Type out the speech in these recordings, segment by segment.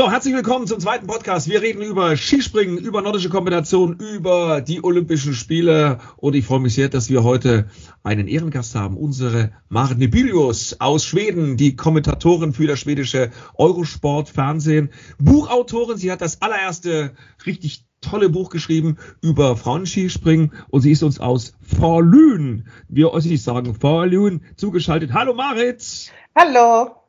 So, herzlich willkommen zum zweiten Podcast. Wir reden über Skispringen, über nordische Kombination, über die Olympischen Spiele. Und ich freue mich sehr, dass wir heute einen Ehrengast haben. Unsere Marit Nebilius aus Schweden, die Kommentatorin für das schwedische Eurosport-Fernsehen. Buchautorin. Sie hat das allererste richtig tolle Buch geschrieben über Frauenskispringen und sie ist uns aus Forlün, wir Ossis sagen Forlün, zugeschaltet. Hallo Marit! Hallo!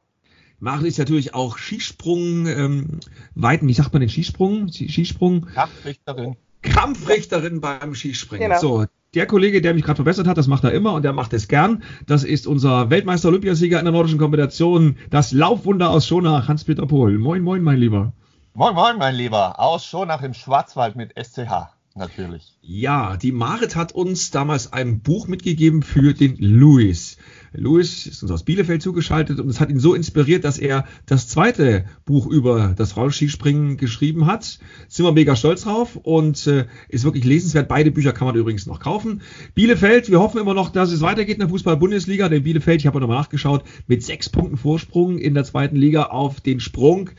Maren ist natürlich auch Skisprung, ähm, Weiten, wie sagt man den Skisprung? Skisprung? Kampfrichterin. Kampfrichterin beim Skispringen. Genau. So, der Kollege, der mich gerade verbessert hat, das macht er immer und der macht es gern. Das ist unser Weltmeister-Olympiasieger in der nordischen Kombination, das Laufwunder aus Schonach, Hans-Peter Pohl. Moin, moin, mein Lieber. Moin, moin, mein Lieber. Aus Schonach im Schwarzwald mit SCH. Natürlich. Ja, die Marit hat uns damals ein Buch mitgegeben für den Louis. Louis ist uns aus Bielefeld zugeschaltet und es hat ihn so inspiriert, dass er das zweite Buch über das Frauenskispringen geschrieben hat. Sind wir mega stolz drauf und äh, ist wirklich lesenswert. Beide Bücher kann man übrigens noch kaufen. Bielefeld, wir hoffen immer noch, dass es weitergeht in der Fußball-Bundesliga. Denn Bielefeld, ich habe nochmal nachgeschaut, mit sechs Punkten Vorsprung in der zweiten Liga auf den Sprung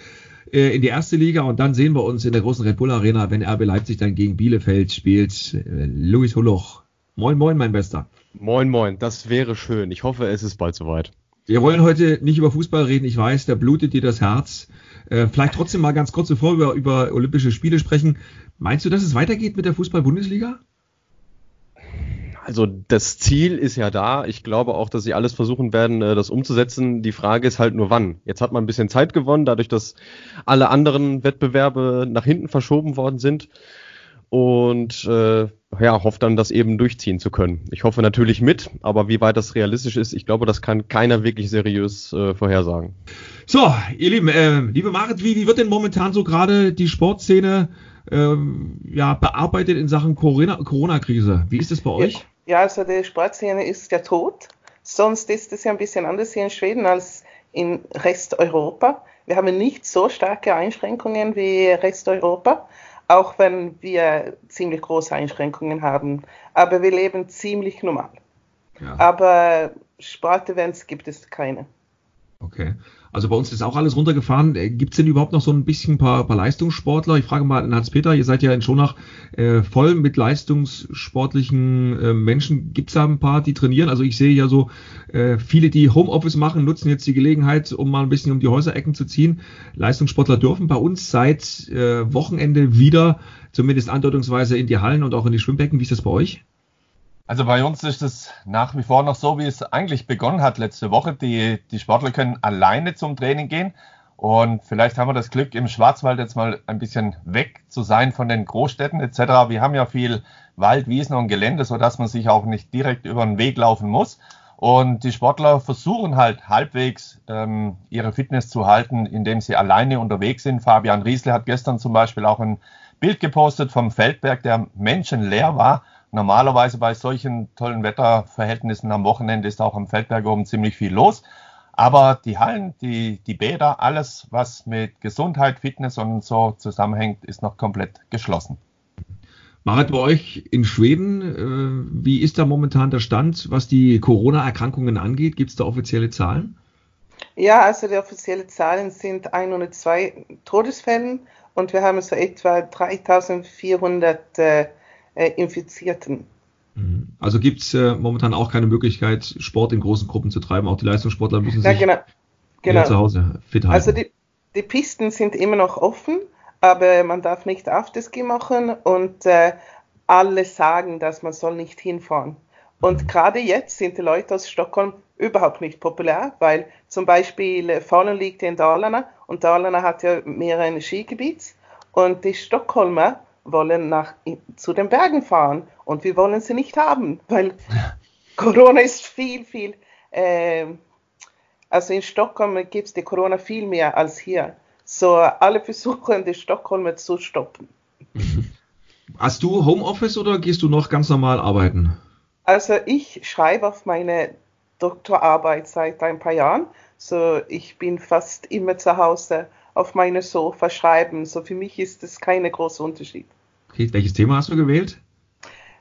äh, in die erste Liga und dann sehen wir uns in der großen Red Bull Arena, wenn RB Leipzig dann gegen Bielefeld spielt. Äh, Luis Holoch. Moin, moin, mein Bester. Moin, moin, das wäre schön. Ich hoffe, es ist bald soweit. Wir wollen heute nicht über Fußball reden. Ich weiß, da blutet dir das Herz. Äh, vielleicht trotzdem mal ganz kurz, bevor wir über Olympische Spiele sprechen. Meinst du, dass es weitergeht mit der Fußball-Bundesliga? Also das Ziel ist ja da. Ich glaube auch, dass sie alles versuchen werden, äh, das umzusetzen. Die Frage ist halt nur wann. Jetzt hat man ein bisschen Zeit gewonnen, dadurch, dass alle anderen Wettbewerbe nach hinten verschoben worden sind und äh, ja, hofft dann, das eben durchziehen zu können. Ich hoffe natürlich mit, aber wie weit das realistisch ist, ich glaube, das kann keiner wirklich seriös äh, vorhersagen. So, ihr Lieben, äh, liebe Marit, wie, wie wird denn momentan so gerade die Sportszene äh, ja, bearbeitet in Sachen Corona-Krise? Wie ist es bei euch? Ja, also die Sportszene ist ja tot. Sonst ist es ja ein bisschen anders hier in Schweden als in Rest Europa. Wir haben nicht so starke Einschränkungen wie Rest Europa auch wenn wir ziemlich große Einschränkungen haben. Aber wir leben ziemlich normal. Ja. Aber Sportevents gibt es keine. Okay. Also bei uns ist auch alles runtergefahren. Äh, Gibt es denn überhaupt noch so ein bisschen paar, paar Leistungssportler? Ich frage mal an Hans-Peter, ihr seid ja in Schonach äh, voll mit leistungssportlichen äh, Menschen. Gibt es da ein paar, die trainieren? Also ich sehe ja so äh, viele, die Homeoffice machen, nutzen jetzt die Gelegenheit, um mal ein bisschen um die Häuserecken zu ziehen. Leistungssportler dürfen bei uns seit äh, Wochenende wieder, zumindest andeutungsweise in die Hallen und auch in die Schwimmbecken. Wie ist das bei euch? Also bei uns ist es nach wie vor noch so, wie es eigentlich begonnen hat letzte Woche. Die, die Sportler können alleine zum Training gehen. Und vielleicht haben wir das Glück, im Schwarzwald jetzt mal ein bisschen weg zu sein von den Großstädten etc. Wir haben ja viel Wald, Wiesen und Gelände, sodass man sich auch nicht direkt über den Weg laufen muss. Und die Sportler versuchen halt halbwegs ähm, ihre Fitness zu halten, indem sie alleine unterwegs sind. Fabian Riesle hat gestern zum Beispiel auch ein Bild gepostet vom Feldberg, der menschenleer war Normalerweise bei solchen tollen Wetterverhältnissen am Wochenende ist auch am Feldberg oben ziemlich viel los. Aber die Hallen, die, die Bäder, alles, was mit Gesundheit, Fitness und so zusammenhängt, ist noch komplett geschlossen. Marit, bei euch in Schweden, äh, wie ist da momentan der Stand, was die Corona-Erkrankungen angeht? Gibt es da offizielle Zahlen? Ja, also die offiziellen Zahlen sind 102 Todesfälle und wir haben so etwa 3400 äh, äh, Infizierten. Mhm. Also gibt es äh, momentan auch keine Möglichkeit, Sport in großen Gruppen zu treiben. Auch die Leistungssportler müssen sich genau, genau. zu Hause fit halten. Also die, die, Pisten sind immer noch offen, aber man darf nicht Afterski machen und äh, alle sagen, dass man soll nicht hinfahren. Und mhm. gerade jetzt sind die Leute aus Stockholm überhaupt nicht populär, weil zum Beispiel Falun liegt in Dalarna und Dalarna hat ja mehrere Skigebiet und die Stockholmer wollen nach, zu den Bergen fahren und wir wollen sie nicht haben, weil Corona ist viel, viel, äh, also in Stockholm gibt es die Corona viel mehr als hier. So alle versuchen, die Stockholmer zu stoppen. Hast du Homeoffice oder gehst du noch ganz normal arbeiten? Also ich schreibe auf meine Doktorarbeit seit ein paar Jahren. So ich bin fast immer zu Hause auf meine Sofa schreiben. So für mich ist das kein großer Unterschied. Okay, welches Thema hast du gewählt?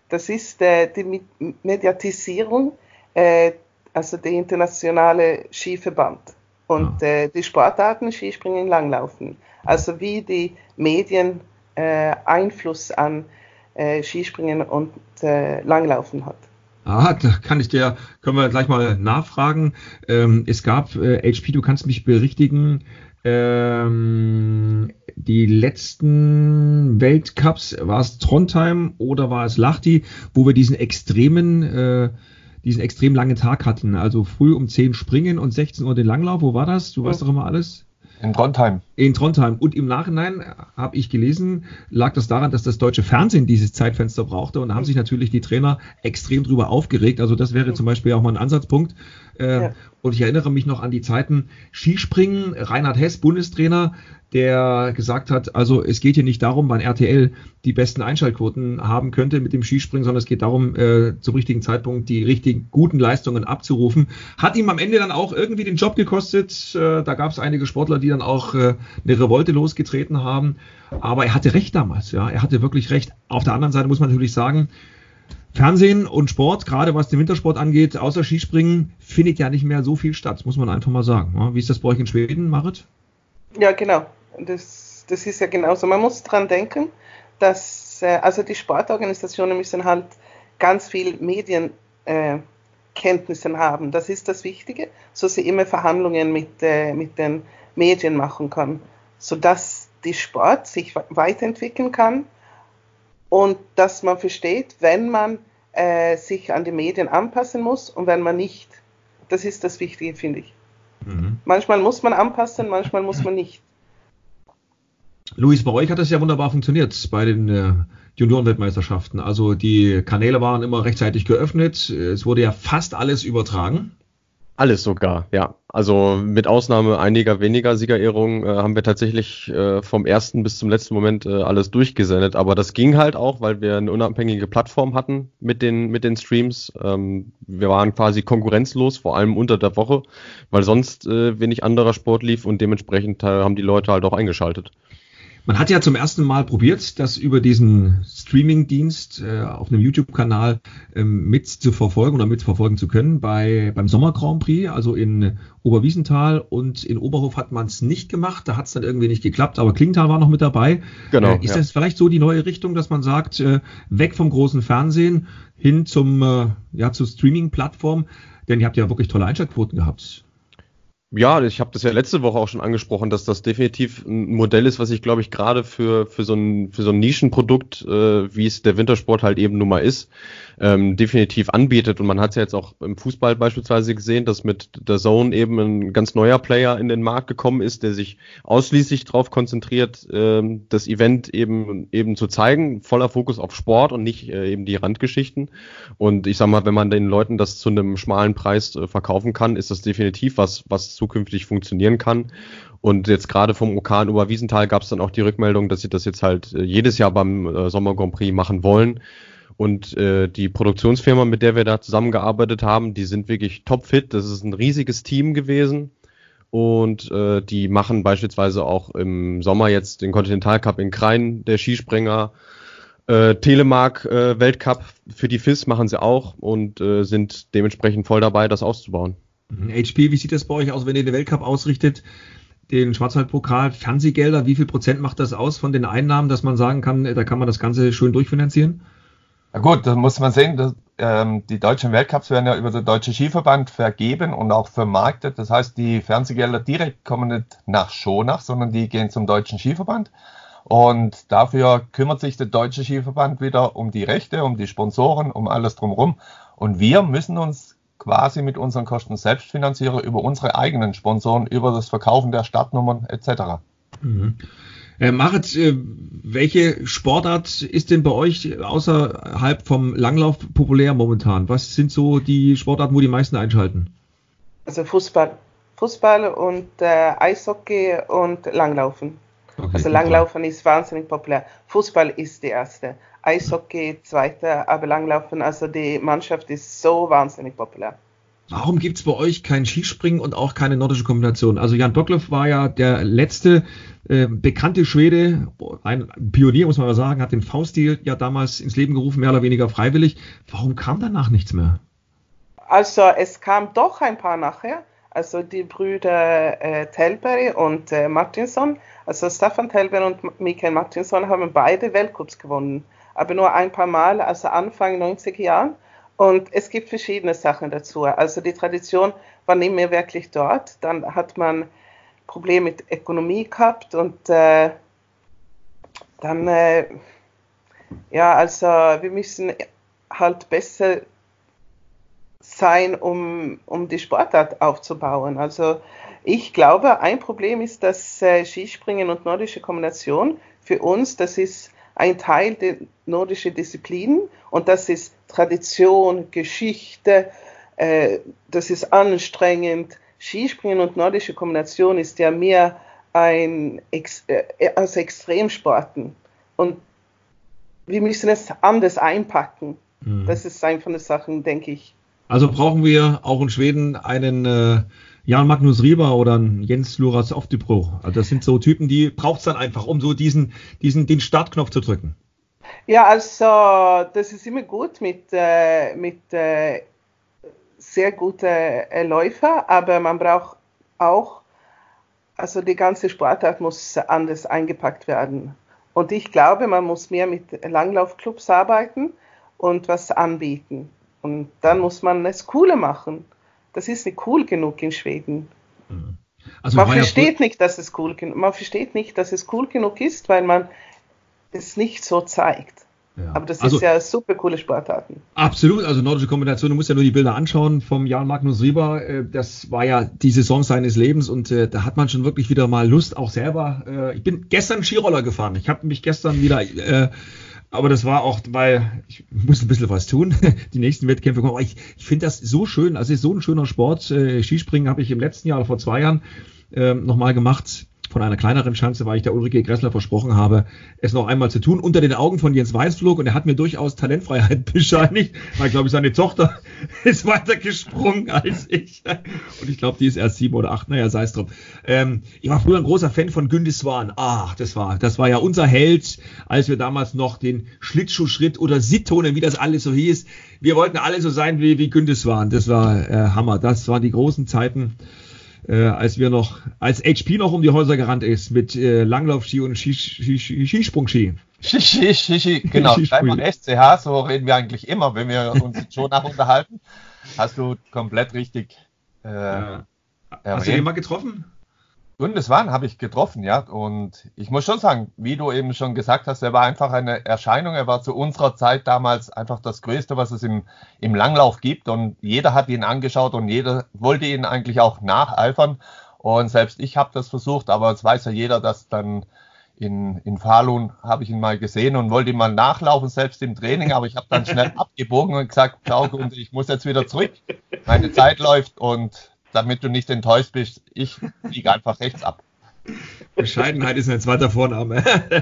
Das ist äh, die Mediatisierung, äh, also der internationale Skiverband. Und äh, die Sportarten Skispringen, Langlaufen. Also wie die Medien äh, Einfluss an äh, Skispringen und äh, Langlaufen hat. Ah, da kann ich dir, können wir gleich mal nachfragen. Ähm, es gab, äh, HP, du kannst mich berichtigen, ähm, die letzten Weltcups, war es Trondheim oder war es Lahti, wo wir diesen extremen, äh, diesen extrem langen Tag hatten. Also früh um 10 springen und 16 Uhr den Langlauf. Wo war das? Du weißt doch immer alles. In Trondheim. In Trondheim. Und im Nachhinein habe ich gelesen, lag das daran, dass das deutsche Fernsehen dieses Zeitfenster brauchte und da haben sich natürlich die Trainer extrem drüber aufgeregt. Also das wäre zum Beispiel auch mal ein Ansatzpunkt. Äh, ja. Und ich erinnere mich noch an die Zeiten Skispringen, Reinhard Hess, Bundestrainer, der gesagt hat, also es geht hier nicht darum, wann RTL die besten Einschaltquoten haben könnte mit dem Skispringen, sondern es geht darum, äh, zum richtigen Zeitpunkt die richtigen guten Leistungen abzurufen. Hat ihm am Ende dann auch irgendwie den Job gekostet. Äh, da gab es einige Sportler, die dann auch äh, eine Revolte losgetreten haben. Aber er hatte recht damals, ja. Er hatte wirklich recht. Auf der anderen Seite muss man natürlich sagen, Fernsehen und Sport, gerade was den Wintersport angeht, außer Skispringen, findet ja nicht mehr so viel statt, muss man einfach mal sagen. Wie ist das bei euch in Schweden, Marit? Ja, genau. Das, das ist ja genauso. Man muss dran denken, dass äh, also die Sportorganisationen müssen halt ganz viel Medienkenntnissen äh, haben. Das ist das Wichtige, so sie immer Verhandlungen mit, äh, mit den Medien machen kann, sodass die Sport sich weiterentwickeln kann und dass man versteht, wenn man äh, sich an die Medien anpassen muss und wenn man nicht. Das ist das Wichtige, finde ich. Mhm. Manchmal muss man anpassen, manchmal muss man nicht. Luis, bei euch hat das ja wunderbar funktioniert bei den äh, Juniorenweltmeisterschaften. Also die Kanäle waren immer rechtzeitig geöffnet. Es wurde ja fast alles übertragen. Alles sogar, ja. Also mit Ausnahme einiger weniger Siegerehrungen äh, haben wir tatsächlich äh, vom ersten bis zum letzten Moment äh, alles durchgesendet. Aber das ging halt auch, weil wir eine unabhängige Plattform hatten mit den, mit den Streams. Ähm, wir waren quasi konkurrenzlos, vor allem unter der Woche, weil sonst äh, wenig anderer Sport lief und dementsprechend äh, haben die Leute halt auch eingeschaltet. Man hat ja zum ersten Mal probiert, das über diesen Streaming-Dienst äh, auf einem YouTube-Kanal ähm, mit zu verfolgen oder mit verfolgen zu können bei, beim Sommer Grand Prix, also in Oberwiesenthal und in Oberhof hat man es nicht gemacht, da hat es dann irgendwie nicht geklappt, aber Klingenthal war noch mit dabei. Genau. Äh, ist ja. das vielleicht so die neue Richtung, dass man sagt, äh, weg vom großen Fernsehen hin zum, äh, ja, zur Streaming-Plattform? Denn ihr habt ja wirklich tolle Einschaltquoten gehabt. Ja, ich habe das ja letzte Woche auch schon angesprochen, dass das definitiv ein Modell ist, was ich glaube ich gerade für für so ein für so ein Nischenprodukt, äh, wie es der Wintersport halt eben nun mal ist, ähm, definitiv anbietet. Und man hat es ja jetzt auch im Fußball beispielsweise gesehen, dass mit der Zone eben ein ganz neuer Player in den Markt gekommen ist, der sich ausschließlich darauf konzentriert, ähm, das Event eben eben zu zeigen, voller Fokus auf Sport und nicht äh, eben die Randgeschichten. Und ich sag mal, wenn man den Leuten das zu einem schmalen Preis äh, verkaufen kann, ist das definitiv was, was zukünftig funktionieren kann. Und jetzt gerade vom OK in Oberwiesenthal gab es dann auch die Rückmeldung, dass sie das jetzt halt äh, jedes Jahr beim äh, Sommer Grand Prix machen wollen. Und äh, die Produktionsfirma, mit der wir da zusammengearbeitet haben, die sind wirklich topfit. Das ist ein riesiges Team gewesen. Und äh, die machen beispielsweise auch im Sommer jetzt den Continental Cup in Krain, der Skispringer. Äh, Telemark äh, Weltcup für die FIS machen sie auch und äh, sind dementsprechend voll dabei, das auszubauen. HP, mhm. wie sieht das bei euch aus, wenn ihr den Weltcup ausrichtet? Den Schwarzwaldpokal, Fernsehgelder, wie viel Prozent macht das aus von den Einnahmen, dass man sagen kann, da kann man das Ganze schön durchfinanzieren? Na gut, da muss man sehen, dass, ähm, die deutschen Weltcups werden ja über den Deutschen Skiverband vergeben und auch vermarktet. Das heißt, die Fernsehgelder direkt kommen nicht nach Schonach, sondern die gehen zum Deutschen Skiverband. Und dafür kümmert sich der Deutsche Skiverband wieder um die Rechte, um die Sponsoren, um alles drumherum. Und wir müssen uns quasi mit unseren Kosten selbst finanzieren über unsere eigenen Sponsoren, über das Verkaufen der Startnummern etc. Mhm. Äh, Marit, äh, welche Sportart ist denn bei euch außerhalb vom Langlauf populär momentan? Was sind so die Sportarten, wo die meisten einschalten? Also Fußball. Fußball und äh, Eishockey und Langlaufen. Okay, also Langlaufen ist wahnsinnig populär. Fußball ist die erste. Eishockey zweite, aber Langlaufen, also die Mannschaft ist so wahnsinnig populär. Warum gibt es bei euch kein Skispringen und auch keine nordische Kombination? Also Jan Dockleff war ja der letzte äh, bekannte Schwede, ein Pionier muss man mal sagen, hat den V-Stil ja damals ins Leben gerufen, mehr oder weniger freiwillig. Warum kam danach nichts mehr? Also es kam doch ein paar nachher, also die Brüder äh, Telberg und äh, Martinsson. Also Staffan Telberg und Michael Martinsson haben beide Weltcups gewonnen, aber nur ein paar Mal, also Anfang 90er Jahren. Und es gibt verschiedene Sachen dazu. Also die Tradition war nicht mehr wirklich dort. Dann hat man Probleme mit Ökonomie gehabt und äh, dann, äh, ja, also wir müssen halt besser sein, um, um die Sportart aufzubauen. Also ich glaube, ein Problem ist, dass äh, Skispringen und nordische Kombination für uns, das ist ein Teil der nordischen Disziplinen und das ist Tradition, Geschichte, äh, das ist anstrengend. Skispringen und nordische Kombination ist ja mehr ein Ex äh, als Extremsporten und wir müssen es anders einpacken. Mhm. Das ist einfach eine Sache, denke ich. Also brauchen wir auch in Schweden einen äh, Jan Magnus Rieber oder einen Jens Luras Oftibro. Also das sind so Typen, die braucht es dann einfach, um so diesen, diesen, den Startknopf zu drücken. Ja, also das ist immer gut mit, äh, mit äh, sehr guten äh, Läufer, aber man braucht auch, also die ganze Sportart muss anders eingepackt werden. Und ich glaube, man muss mehr mit Langlaufclubs arbeiten und was anbieten. Und dann muss man es cooler machen. Das ist nicht cool genug in Schweden. Mhm. Also man versteht ja nicht, dass es cool man versteht nicht, dass es cool genug ist, weil man es nicht so zeigt. Ja. Aber das also, ist ja super coole Sportarten. Absolut, also nordische Kombination, du musst ja nur die Bilder anschauen vom Jan Magnus Rieber. Äh, das war ja die Saison seines Lebens und äh, da hat man schon wirklich wieder mal Lust, auch selber. Äh, ich bin gestern Skiroller gefahren. Ich habe mich gestern wieder aber das war auch, weil ich muss ein bisschen was tun, die nächsten Wettkämpfe kommen. Aber ich, ich finde das so schön, also ist so ein schöner Sport. Äh, Skispringen habe ich im letzten Jahr vor zwei Jahren äh, nochmal gemacht von einer kleineren Chance, weil ich der Ulrike Gressler versprochen habe, es noch einmal zu tun, unter den Augen von Jens Weißflug und er hat mir durchaus Talentfreiheit bescheinigt, weil, glaube ich, seine Tochter ist weiter gesprungen als ich. Und ich glaube, die ist erst sieben oder acht, naja, sei es drum. Ähm, ich war früher ein großer Fan von Gündis Swan. Ach, das war, das war ja unser Held, als wir damals noch den Schlittschuhschritt oder Sittonen, wie das alles so hieß. Wir wollten alle so sein wie, wie Gündis Swan. Das war äh, Hammer. Das waren die großen Zeiten äh, als wir noch, als HP noch um die Häuser gerannt ist mit äh, Langlaufski und Skisprungski. Ski, Ski, Ski, genau. Schreib SCH, so reden wir eigentlich immer, wenn wir uns schon nach unterhalten. Hast du komplett richtig. Äh, ja. Hast du den mal getroffen? Bundeswahn habe ich getroffen, ja. Und ich muss schon sagen, wie du eben schon gesagt hast, er war einfach eine Erscheinung. Er war zu unserer Zeit damals einfach das Größte, was es im, im Langlauf gibt. Und jeder hat ihn angeschaut und jeder wollte ihn eigentlich auch nacheifern. Und selbst ich habe das versucht, aber es weiß ja jeder, dass dann in, in Falun habe ich ihn mal gesehen und wollte ihn mal nachlaufen, selbst im Training, aber ich habe dann schnell abgebogen und gesagt, schau, ich muss jetzt wieder zurück. Meine Zeit läuft und damit du nicht enttäuscht bist, ich fliege einfach rechts ab. Bescheidenheit ist ein zweiter Vorname.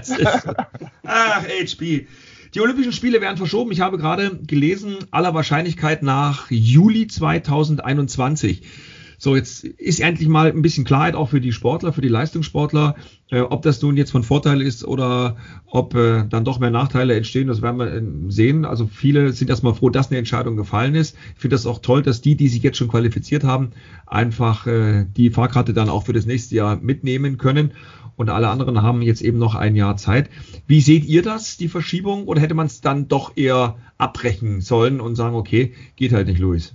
Ach, HP. Die Olympischen Spiele werden verschoben. Ich habe gerade gelesen, aller Wahrscheinlichkeit nach Juli 2021. So, jetzt ist endlich mal ein bisschen Klarheit auch für die Sportler, für die Leistungssportler, äh, ob das nun jetzt von Vorteil ist oder ob äh, dann doch mehr Nachteile entstehen. Das werden wir äh, sehen. Also viele sind erstmal froh, dass eine Entscheidung gefallen ist. Ich finde das auch toll, dass die, die sich jetzt schon qualifiziert haben, einfach äh, die Fahrkarte dann auch für das nächste Jahr mitnehmen können. Und alle anderen haben jetzt eben noch ein Jahr Zeit. Wie seht ihr das, die Verschiebung? Oder hätte man es dann doch eher abbrechen sollen und sagen, okay, geht halt nicht, Luis?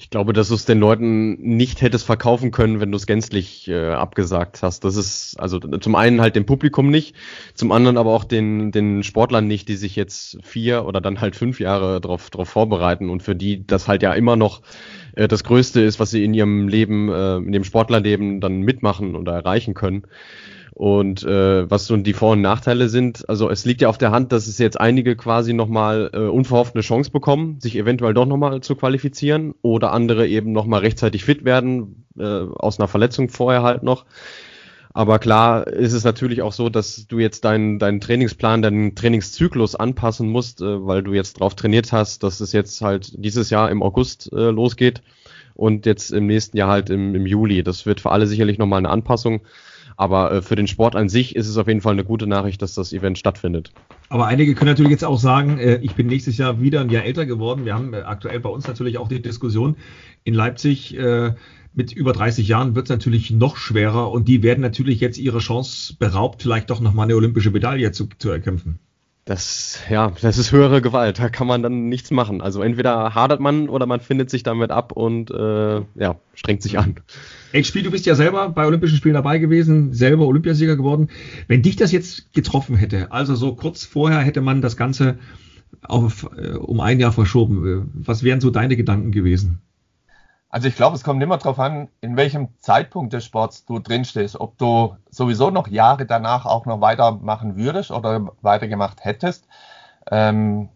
Ich glaube, dass du es den Leuten nicht hättest verkaufen können, wenn du es gänzlich äh, abgesagt hast. Das ist also zum einen halt dem Publikum nicht, zum anderen aber auch den, den Sportlern nicht, die sich jetzt vier oder dann halt fünf Jahre darauf drauf vorbereiten und für die das halt ja immer noch äh, das Größte ist, was sie in ihrem Leben, äh, in dem Sportlerleben dann mitmachen oder erreichen können. Und äh, was so die Vor- und Nachteile sind, also es liegt ja auf der Hand, dass es jetzt einige quasi nochmal äh, unverhofft eine Chance bekommen, sich eventuell doch nochmal zu qualifizieren oder andere eben nochmal rechtzeitig fit werden, äh, aus einer Verletzung vorher halt noch. Aber klar ist es natürlich auch so, dass du jetzt deinen, deinen Trainingsplan, deinen Trainingszyklus anpassen musst, äh, weil du jetzt drauf trainiert hast, dass es jetzt halt dieses Jahr im August äh, losgeht und jetzt im nächsten Jahr halt im, im Juli. Das wird für alle sicherlich nochmal eine Anpassung. Aber äh, für den Sport an sich ist es auf jeden Fall eine gute Nachricht, dass das Event stattfindet. Aber einige können natürlich jetzt auch sagen, äh, ich bin nächstes Jahr wieder ein Jahr älter geworden. Wir haben äh, aktuell bei uns natürlich auch die Diskussion in Leipzig. Äh, mit über 30 Jahren wird es natürlich noch schwerer und die werden natürlich jetzt ihre Chance beraubt, vielleicht doch nochmal eine olympische Medaille zu, zu erkämpfen. Das, ja, das ist höhere Gewalt. Da kann man dann nichts machen. Also entweder hadert man oder man findet sich damit ab und äh, ja, strengt sich an. HP, du bist ja selber bei Olympischen Spielen dabei gewesen, selber Olympiasieger geworden. Wenn dich das jetzt getroffen hätte, also so kurz vorher hätte man das Ganze auf, äh, um ein Jahr verschoben, äh, was wären so deine Gedanken gewesen? Also ich glaube, es kommt immer darauf an, in welchem Zeitpunkt des Sports du drinstehst. Ob du sowieso noch Jahre danach auch noch weitermachen würdest oder weitergemacht hättest. Ähm,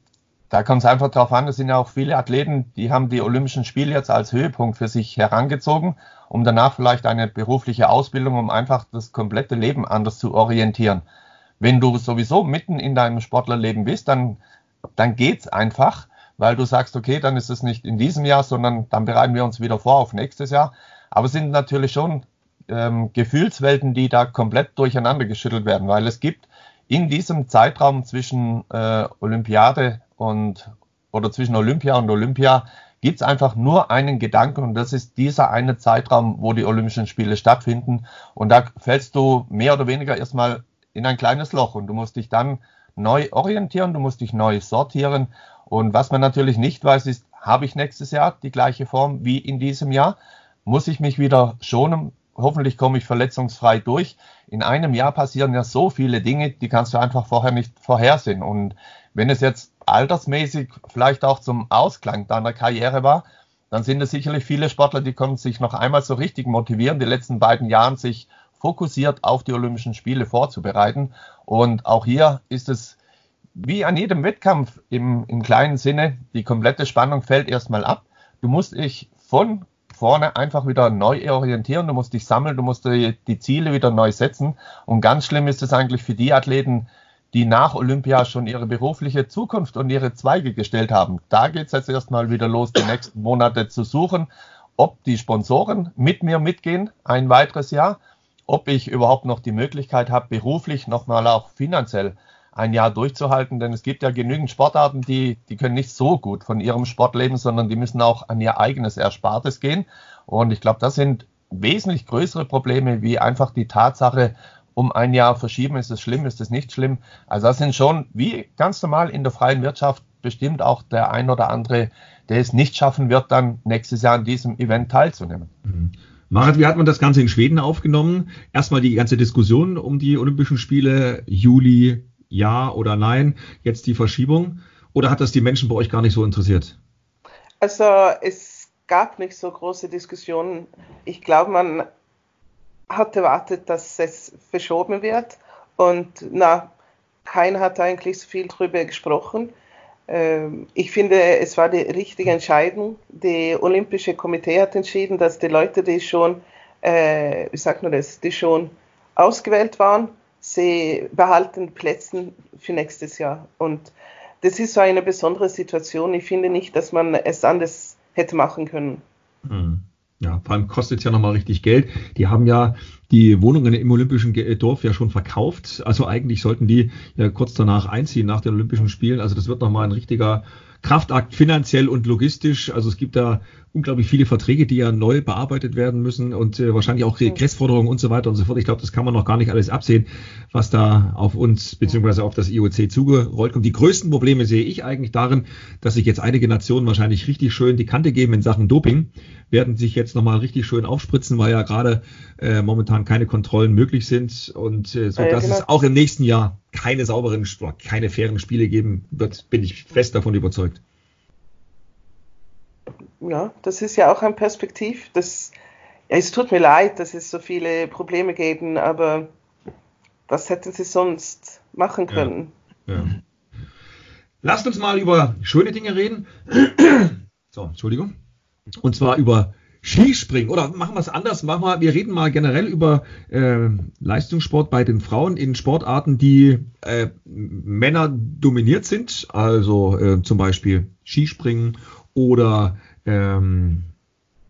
da kommt es einfach darauf an, es sind ja auch viele Athleten, die haben die Olympischen Spiele jetzt als Höhepunkt für sich herangezogen, um danach vielleicht eine berufliche Ausbildung, um einfach das komplette Leben anders zu orientieren. Wenn du sowieso mitten in deinem Sportlerleben bist, dann, dann geht's einfach weil du sagst, okay, dann ist es nicht in diesem Jahr, sondern dann bereiten wir uns wieder vor auf nächstes Jahr. Aber es sind natürlich schon ähm, Gefühlswelten, die da komplett durcheinander geschüttelt werden, weil es gibt in diesem Zeitraum zwischen äh, Olympiade und oder zwischen Olympia und Olympia gibt es einfach nur einen Gedanken und das ist dieser eine Zeitraum, wo die Olympischen Spiele stattfinden. Und da fällst du mehr oder weniger erstmal in ein kleines Loch und du musst dich dann neu orientieren, du musst dich neu sortieren und was man natürlich nicht weiß, ist, habe ich nächstes Jahr die gleiche Form wie in diesem Jahr? Muss ich mich wieder schonen? Hoffentlich komme ich verletzungsfrei durch. In einem Jahr passieren ja so viele Dinge, die kannst du einfach vorher nicht vorhersehen. Und wenn es jetzt altersmäßig vielleicht auch zum Ausklang deiner Karriere war, dann sind es sicherlich viele Sportler, die können sich noch einmal so richtig motivieren, die letzten beiden Jahren sich fokussiert auf die Olympischen Spiele vorzubereiten. Und auch hier ist es wie an jedem Wettkampf im, im kleinen Sinne, die komplette Spannung fällt erstmal ab. Du musst dich von vorne einfach wieder neu orientieren, du musst dich sammeln, du musst die, die Ziele wieder neu setzen. Und ganz schlimm ist es eigentlich für die Athleten, die nach Olympia schon ihre berufliche Zukunft und ihre Zweige gestellt haben. Da geht es jetzt erstmal wieder los, die nächsten Monate zu suchen, ob die Sponsoren mit mir mitgehen, ein weiteres Jahr, ob ich überhaupt noch die Möglichkeit habe, beruflich nochmal auch finanziell ein Jahr durchzuhalten, denn es gibt ja genügend Sportarten, die, die können nicht so gut von ihrem Sport leben, sondern die müssen auch an ihr eigenes Erspartes gehen. Und ich glaube, das sind wesentlich größere Probleme, wie einfach die Tatsache, um ein Jahr verschieben, ist es schlimm, ist es nicht schlimm. Also das sind schon, wie ganz normal in der freien Wirtschaft, bestimmt auch der ein oder andere, der es nicht schaffen wird, dann nächstes Jahr an diesem Event teilzunehmen. Mhm. Marit, wie hat man das Ganze in Schweden aufgenommen? Erstmal die ganze Diskussion um die Olympischen Spiele, Juli ja oder nein, jetzt die Verschiebung? Oder hat das die Menschen bei euch gar nicht so interessiert? Also es gab nicht so große Diskussionen. Ich glaube, man hat erwartet, dass es verschoben wird. Und na, keiner hat eigentlich so viel darüber gesprochen. Ähm, ich finde, es war die richtige Entscheidung. Das Olympische Komitee hat entschieden, dass die Leute, die schon, äh, wie sagt man das, die schon ausgewählt waren, sie behalten Plätze für nächstes Jahr. Und das ist so eine besondere Situation. Ich finde nicht, dass man es anders hätte machen können. Hm. Ja, vor allem kostet es ja nochmal richtig Geld. Die haben ja die Wohnungen im Olympischen Dorf ja schon verkauft. Also eigentlich sollten die ja kurz danach einziehen nach den Olympischen Spielen. Also das wird nochmal ein richtiger Kraftakt finanziell und logistisch. Also es gibt da unglaublich viele Verträge, die ja neu bearbeitet werden müssen und äh, wahrscheinlich auch Regressforderungen und so weiter und so fort. Ich glaube, das kann man noch gar nicht alles absehen, was da auf uns beziehungsweise auf das IOC zugerollt kommt. Die größten Probleme sehe ich eigentlich darin, dass sich jetzt einige Nationen wahrscheinlich richtig schön die Kante geben in Sachen Doping, werden sich jetzt nochmal richtig schön aufspritzen, weil ja gerade äh, momentan keine Kontrollen möglich sind und äh, so, dass genau. es auch im nächsten Jahr keine sauberen, keine fairen Spiele geben wird, bin ich fest davon überzeugt ja, das ist ja auch ein Perspektiv. Das, ja, es tut mir leid, dass es so viele Probleme geben, aber was hätten sie sonst machen können? Ja, ja. Lasst uns mal über schöne Dinge reden. so, Entschuldigung. Und zwar über Skispringen. Oder machen wir es anders. Machen wir, wir reden mal generell über äh, Leistungssport bei den Frauen in Sportarten, die äh, Männer dominiert sind. Also äh, zum Beispiel Skispringen oder ähm,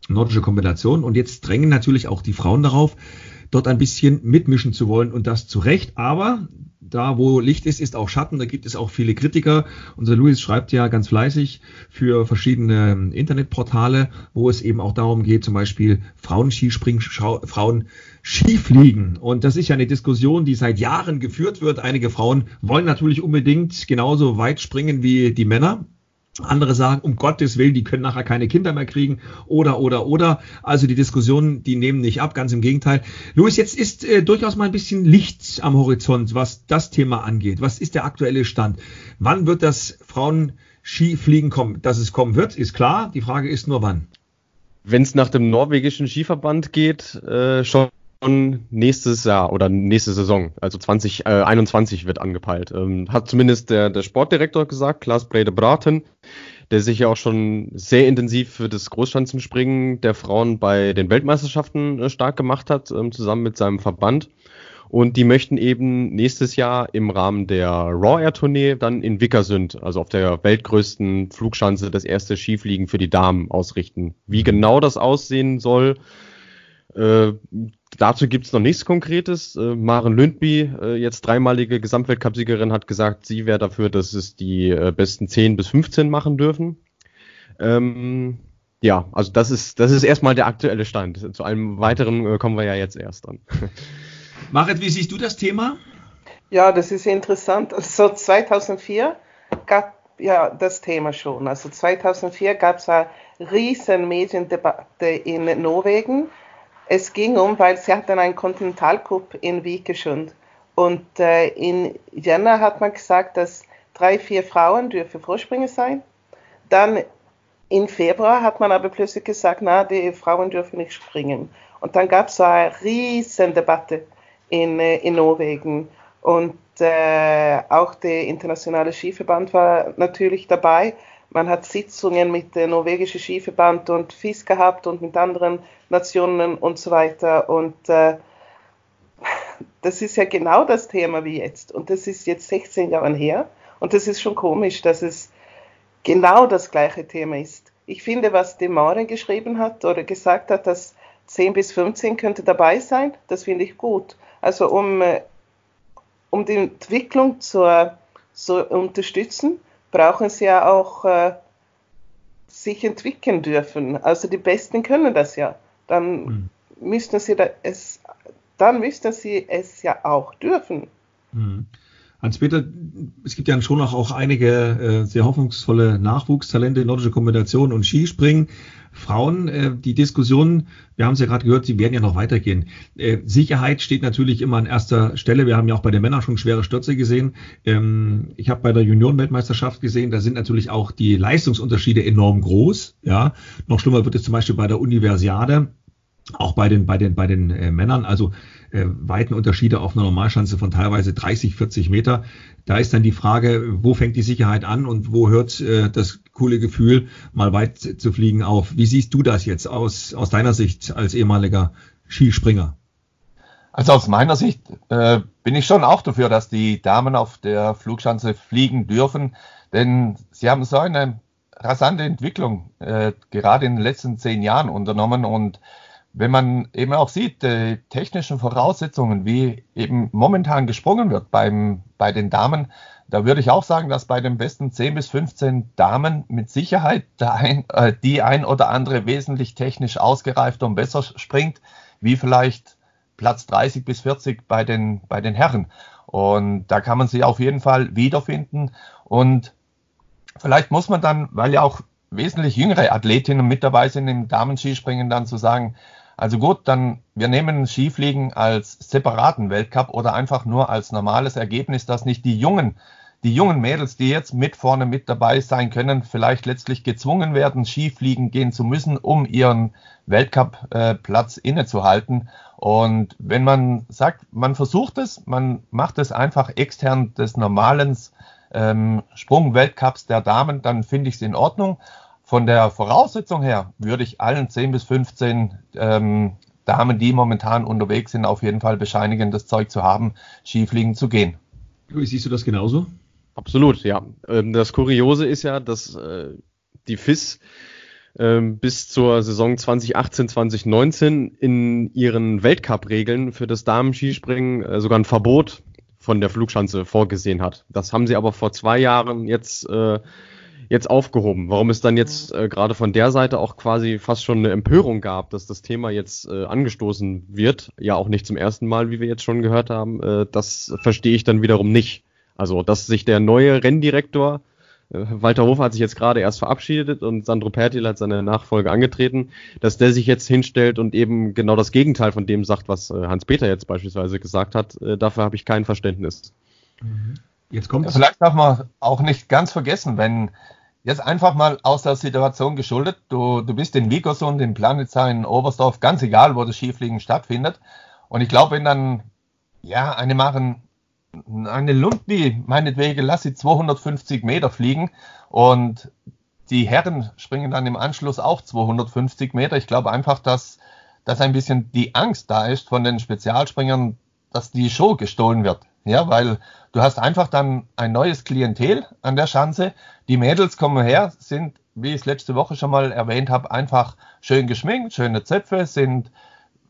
nordische Kombination. Und jetzt drängen natürlich auch die Frauen darauf, dort ein bisschen mitmischen zu wollen und das zu Recht. Aber da, wo Licht ist, ist auch Schatten. Da gibt es auch viele Kritiker. Unser Luis schreibt ja ganz fleißig für verschiedene ähm, Internetportale, wo es eben auch darum geht, zum Beispiel Frauen-Skispringen, Frauen Skifliegen. Und das ist ja eine Diskussion, die seit Jahren geführt wird. Einige Frauen wollen natürlich unbedingt genauso weit springen wie die Männer. Andere sagen, um Gottes Willen, die können nachher keine Kinder mehr kriegen oder, oder, oder. Also die Diskussionen, die nehmen nicht ab, ganz im Gegenteil. Luis, jetzt ist äh, durchaus mal ein bisschen Licht am Horizont, was das Thema angeht. Was ist der aktuelle Stand? Wann wird das Frauen-Skifliegen kommen? Dass es kommen wird, ist klar. Die Frage ist nur wann. Wenn es nach dem norwegischen Skiverband geht, äh, schon nächstes Jahr oder nächste Saison, also 2021 äh, wird angepeilt. Ähm, hat zumindest der, der Sportdirektor gesagt, Klaas Brede Braten, der sich ja auch schon sehr intensiv für das Großschanzenspringen der Frauen bei den Weltmeisterschaften äh, stark gemacht hat, ähm, zusammen mit seinem Verband. Und die möchten eben nächstes Jahr im Rahmen der Raw Air Tournee dann in Vickersund, also auf der weltgrößten Flugschanze, das erste Skifliegen für die Damen ausrichten. Wie genau das aussehen soll, äh, dazu gibt es noch nichts Konkretes. Äh, Maren Lündby, äh, jetzt dreimalige Gesamtweltcupsiegerin, hat gesagt, sie wäre dafür, dass es die äh, besten 10 bis 15 machen dürfen. Ähm, ja, also das ist, das ist erstmal der aktuelle Stand. Zu einem weiteren äh, kommen wir ja jetzt erst dann. Marit, wie siehst du das Thema? Ja, das ist interessant. Also 2004 gab ja das Thema schon. Also 2004 gab es eine riesen Mediendebatte in Norwegen es ging um, weil sie hatten einen Kontinentalcup in Vikersund. Und äh, in Jänner hat man gesagt, dass drei, vier Frauen dürfen Vorspringer sein. Dann im Februar hat man aber plötzlich gesagt, na, die Frauen dürfen nicht springen. Und dann gab es eine riesen Debatte in, äh, in Norwegen. Und äh, auch der internationale Skiverband war natürlich dabei. Man hat Sitzungen mit dem norwegischen Skiverband und FIS gehabt und mit anderen Nationen und so weiter. Und äh, das ist ja genau das Thema wie jetzt. Und das ist jetzt 16 Jahre her. Und das ist schon komisch, dass es genau das gleiche Thema ist. Ich finde, was de Maren geschrieben hat oder gesagt hat, dass 10 bis 15 könnte dabei sein, das finde ich gut. Also um, äh, um die Entwicklung zu, zu unterstützen, brauchen sie ja auch äh, sich entwickeln dürfen. Also die Besten können das ja dann mhm. müssten sie da es, dann müssten sie es ja auch dürfen. Mhm. Hans-Peter, es gibt ja schon auch, auch einige äh, sehr hoffnungsvolle Nachwuchstalente, nordische Kombination und Skispringen. Frauen, äh, die Diskussion, wir haben es ja gerade gehört, sie werden ja noch weitergehen. Äh, Sicherheit steht natürlich immer an erster Stelle. Wir haben ja auch bei den Männern schon schwere Stürze gesehen. Ähm, ich habe bei der Juniorenweltmeisterschaft gesehen, da sind natürlich auch die Leistungsunterschiede enorm groß. Ja, noch schlimmer wird es zum Beispiel bei der Universiade auch bei den bei den bei den äh, Männern also äh, weiten Unterschiede auf einer Normalschanze von teilweise 30 40 Meter. Da ist dann die Frage wo fängt die Sicherheit an und wo hört äh, das coole Gefühl mal weit zu fliegen auf? Wie siehst du das jetzt aus aus deiner Sicht als ehemaliger Skispringer? Also aus meiner Sicht äh, bin ich schon auch dafür dass die Damen auf der Flugschanze fliegen dürfen. Denn sie haben so eine rasante Entwicklung äh, gerade in den letzten zehn Jahren unternommen und wenn man eben auch sieht, die technischen Voraussetzungen, wie eben momentan gesprungen wird beim, bei den Damen, da würde ich auch sagen, dass bei den besten 10 bis 15 Damen mit Sicherheit ein, äh, die ein oder andere wesentlich technisch ausgereifter und besser springt, wie vielleicht Platz 30 bis 40 bei den, bei den Herren. Und da kann man sich auf jeden Fall wiederfinden. Und vielleicht muss man dann, weil ja auch wesentlich jüngere Athletinnen mit dabei sind im Damenskispringen, dann zu sagen, also gut, dann wir nehmen Skifliegen als separaten Weltcup oder einfach nur als normales Ergebnis, dass nicht die jungen, die jungen Mädels, die jetzt mit vorne mit dabei sein können, vielleicht letztlich gezwungen werden, Skifliegen gehen zu müssen, um ihren Weltcup-Platz äh, innezuhalten. Und wenn man sagt, man versucht es, man macht es einfach extern des normalen ähm, Sprung-Weltcups der Damen, dann finde ich es in Ordnung. Von der Voraussetzung her würde ich allen 10 bis 15 ähm, Damen, die momentan unterwegs sind, auf jeden Fall bescheinigen, das Zeug zu haben, Skifliegen zu gehen. Wie siehst du das genauso? Absolut, ja. Ähm, das Kuriose ist ja, dass äh, die FIS ähm, bis zur Saison 2018, 2019 in ihren Weltcup-Regeln für das Damen-Skispringen äh, sogar ein Verbot von der Flugschanze vorgesehen hat. Das haben sie aber vor zwei Jahren jetzt, äh, jetzt aufgehoben. Warum es dann jetzt äh, gerade von der Seite auch quasi fast schon eine Empörung gab, dass das Thema jetzt äh, angestoßen wird, ja auch nicht zum ersten Mal, wie wir jetzt schon gehört haben, äh, das verstehe ich dann wiederum nicht. Also, dass sich der neue Renndirektor äh, Walter Hofer hat sich jetzt gerade erst verabschiedet und Sandro Pertil hat seine Nachfolge angetreten, dass der sich jetzt hinstellt und eben genau das Gegenteil von dem sagt, was äh, Hans-Peter jetzt beispielsweise gesagt hat, äh, dafür habe ich kein Verständnis. Mhm. Jetzt kommt Vielleicht darf man auch nicht ganz vergessen, wenn jetzt einfach mal aus der Situation geschuldet, du, du bist in Vikersund, in Planitza, in Oberstdorf, ganz egal, wo das Skifliegen stattfindet. Und ich glaube, wenn dann ja, eine machen eine Lundi, meinetwegen, lass sie 250 Meter fliegen und die Herren springen dann im Anschluss auch 250 Meter. Ich glaube einfach, dass, dass ein bisschen die Angst da ist von den Spezialspringern, dass die Show gestohlen wird. Ja, weil du hast einfach dann ein neues Klientel an der Schanze. Die Mädels kommen her, sind, wie ich es letzte Woche schon mal erwähnt habe, einfach schön geschminkt, schöne Zöpfe, sind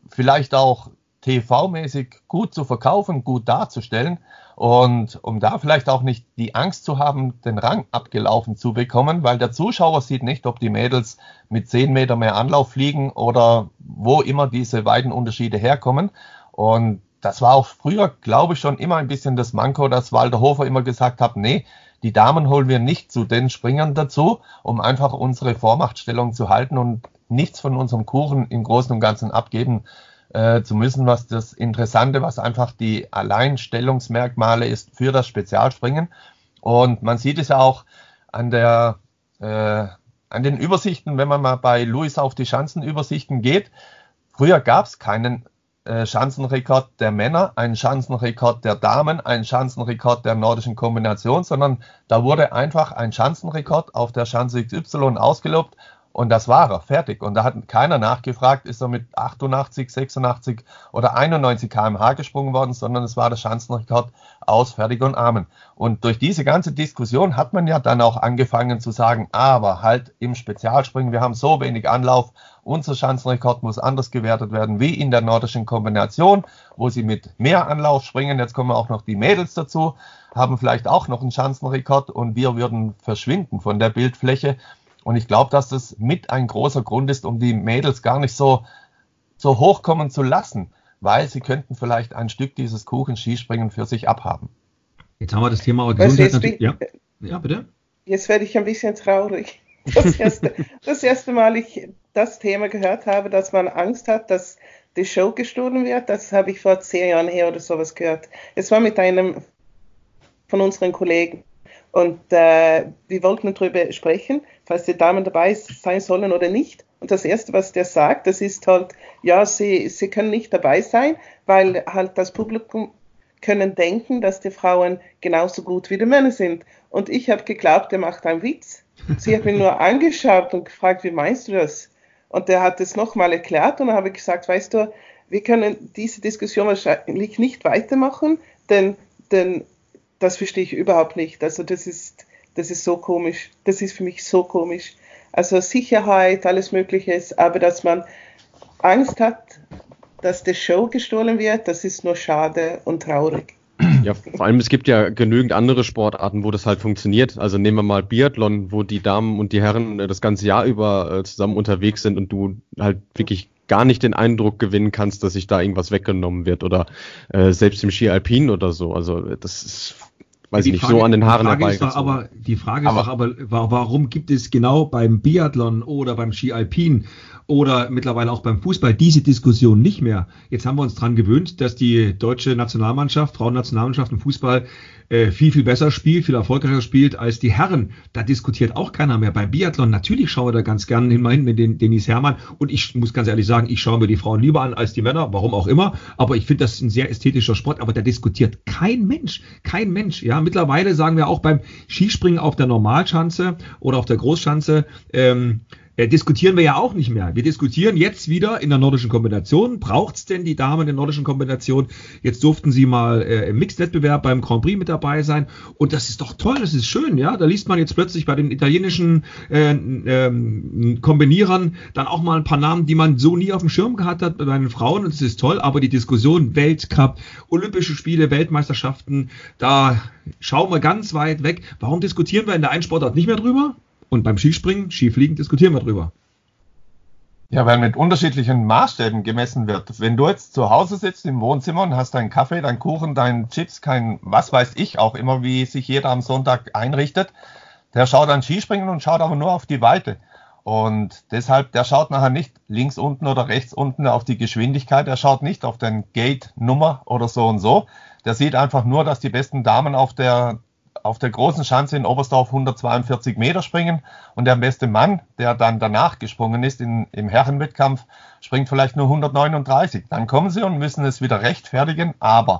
vielleicht auch TV-mäßig gut zu verkaufen, gut darzustellen. Und um da vielleicht auch nicht die Angst zu haben, den Rang abgelaufen zu bekommen, weil der Zuschauer sieht nicht, ob die Mädels mit 10 Meter mehr Anlauf fliegen oder wo immer diese beiden Unterschiede herkommen. Und das war auch früher, glaube ich, schon immer ein bisschen das Manko, dass Walter Hofer immer gesagt hat, nee, die Damen holen wir nicht zu den Springern dazu, um einfach unsere Vormachtstellung zu halten und nichts von unserem Kuchen im Großen und Ganzen abgeben äh, zu müssen, was das Interessante, was einfach die Alleinstellungsmerkmale ist für das Spezialspringen. Und man sieht es ja auch an der äh, an den Übersichten, wenn man mal bei Louis auf die Schanzenübersichten geht. Früher gab es keinen äh, Schanzenrekord der Männer, einen Schanzenrekord der Damen, einen Schanzenrekord der nordischen Kombination, sondern da wurde einfach ein Schanzenrekord auf der Schanze XY ausgelobt und das war er, fertig. Und da hat keiner nachgefragt, ist er mit 88, 86 oder 91 km/h gesprungen worden, sondern es war der Schanzenrekord aus, fertig und Amen. Und durch diese ganze Diskussion hat man ja dann auch angefangen zu sagen, aber halt im Spezialspringen, wir haben so wenig Anlauf, unser Schanzenrekord muss anders gewertet werden, wie in der nordischen Kombination, wo sie mit mehr Anlauf springen. Jetzt kommen auch noch die Mädels dazu, haben vielleicht auch noch einen Schanzenrekord und wir würden verschwinden von der Bildfläche. Und ich glaube, dass das mit ein großer Grund ist, um die Mädels gar nicht so, so hochkommen zu lassen, weil sie könnten vielleicht ein Stück dieses Kuchen Skispringen für sich abhaben. Jetzt haben wir das Thema Gesundheit natürlich. Ja. ja, bitte. Jetzt werde ich ein bisschen traurig. Das erste, das erste Mal ich das Thema gehört habe, dass man Angst hat, dass die Show gestohlen wird, das habe ich vor zehn Jahren her oder sowas gehört. Es war mit einem von unseren Kollegen. Und äh, wir wollten darüber sprechen, falls die Damen dabei sein sollen oder nicht. Und das Erste, was der sagt, das ist halt, ja, sie, sie können nicht dabei sein, weil halt das Publikum können denken, dass die Frauen genauso gut wie die Männer sind. Und ich habe geglaubt, er macht einen Witz. Sie hat mich nur angeschaut und gefragt, wie meinst du das? Und der hat es nochmal erklärt und dann habe ich gesagt, weißt du, wir können diese Diskussion wahrscheinlich nicht weitermachen, denn, denn das verstehe ich überhaupt nicht. Also das ist, das ist so komisch. Das ist für mich so komisch. Also Sicherheit, alles Mögliche ist, aber dass man Angst hat, dass die Show gestohlen wird, das ist nur schade und traurig. Ja, vor allem es gibt ja genügend andere Sportarten, wo das halt funktioniert. Also nehmen wir mal Biathlon, wo die Damen und die Herren äh, das ganze Jahr über äh, zusammen unterwegs sind und du halt wirklich gar nicht den Eindruck gewinnen kannst, dass sich da irgendwas weggenommen wird oder äh, selbst im Ski Alpin oder so. Also das ist weiß ich nicht, Frage, so an den Haaren herbei. Aber die Frage aber, ist doch aber, warum gibt es genau beim Biathlon oder beim Ski Alpin oder mittlerweile auch beim Fußball diese Diskussion nicht mehr. Jetzt haben wir uns dran gewöhnt, dass die deutsche Nationalmannschaft, Frauennationalmannschaft im Fußball äh, viel, viel besser spielt, viel erfolgreicher spielt als die Herren. Da diskutiert auch keiner mehr. Bei Biathlon, natürlich schaue ich da ganz gerne hin mit den Denis Hermann. Und ich muss ganz ehrlich sagen, ich schaue mir die Frauen lieber an als die Männer, warum auch immer. Aber ich finde das ein sehr ästhetischer Sport. Aber da diskutiert kein Mensch, kein Mensch. Ja, mittlerweile sagen wir auch beim Skispringen auf der Normalschanze oder auf der Großschanze, ähm, äh, diskutieren wir ja auch nicht mehr. Wir diskutieren jetzt wieder in der nordischen Kombination. Braucht es denn die Damen in der nordischen Kombination? Jetzt durften sie mal äh, im Mixed-Wettbewerb beim Grand Prix mit dabei sein. Und das ist doch toll, das ist schön, ja. Da liest man jetzt plötzlich bei den italienischen äh, ähm, Kombinierern dann auch mal ein paar Namen, die man so nie auf dem Schirm gehabt hat bei den Frauen. Und das ist toll, aber die Diskussion Weltcup, Olympische Spiele, Weltmeisterschaften, da schauen wir ganz weit weg. Warum diskutieren wir in der einen Sportart nicht mehr drüber? Und beim Skispringen, Skifliegen diskutieren wir drüber. Ja, weil mit unterschiedlichen Maßstäben gemessen wird. Wenn du jetzt zu Hause sitzt im Wohnzimmer und hast deinen Kaffee, deinen Kuchen, deinen Chips, kein, was weiß ich auch immer, wie sich jeder am Sonntag einrichtet, der schaut an Skispringen und schaut aber nur auf die Weite. Und deshalb, der schaut nachher nicht links unten oder rechts unten auf die Geschwindigkeit, er schaut nicht auf den Gate-Nummer oder so und so. Der sieht einfach nur, dass die besten Damen auf der auf der großen Schanze in Oberstdorf 142 Meter springen und der beste Mann, der dann danach gesprungen ist in, im Herrenwettkampf, springt vielleicht nur 139. Dann kommen sie und müssen es wieder rechtfertigen, aber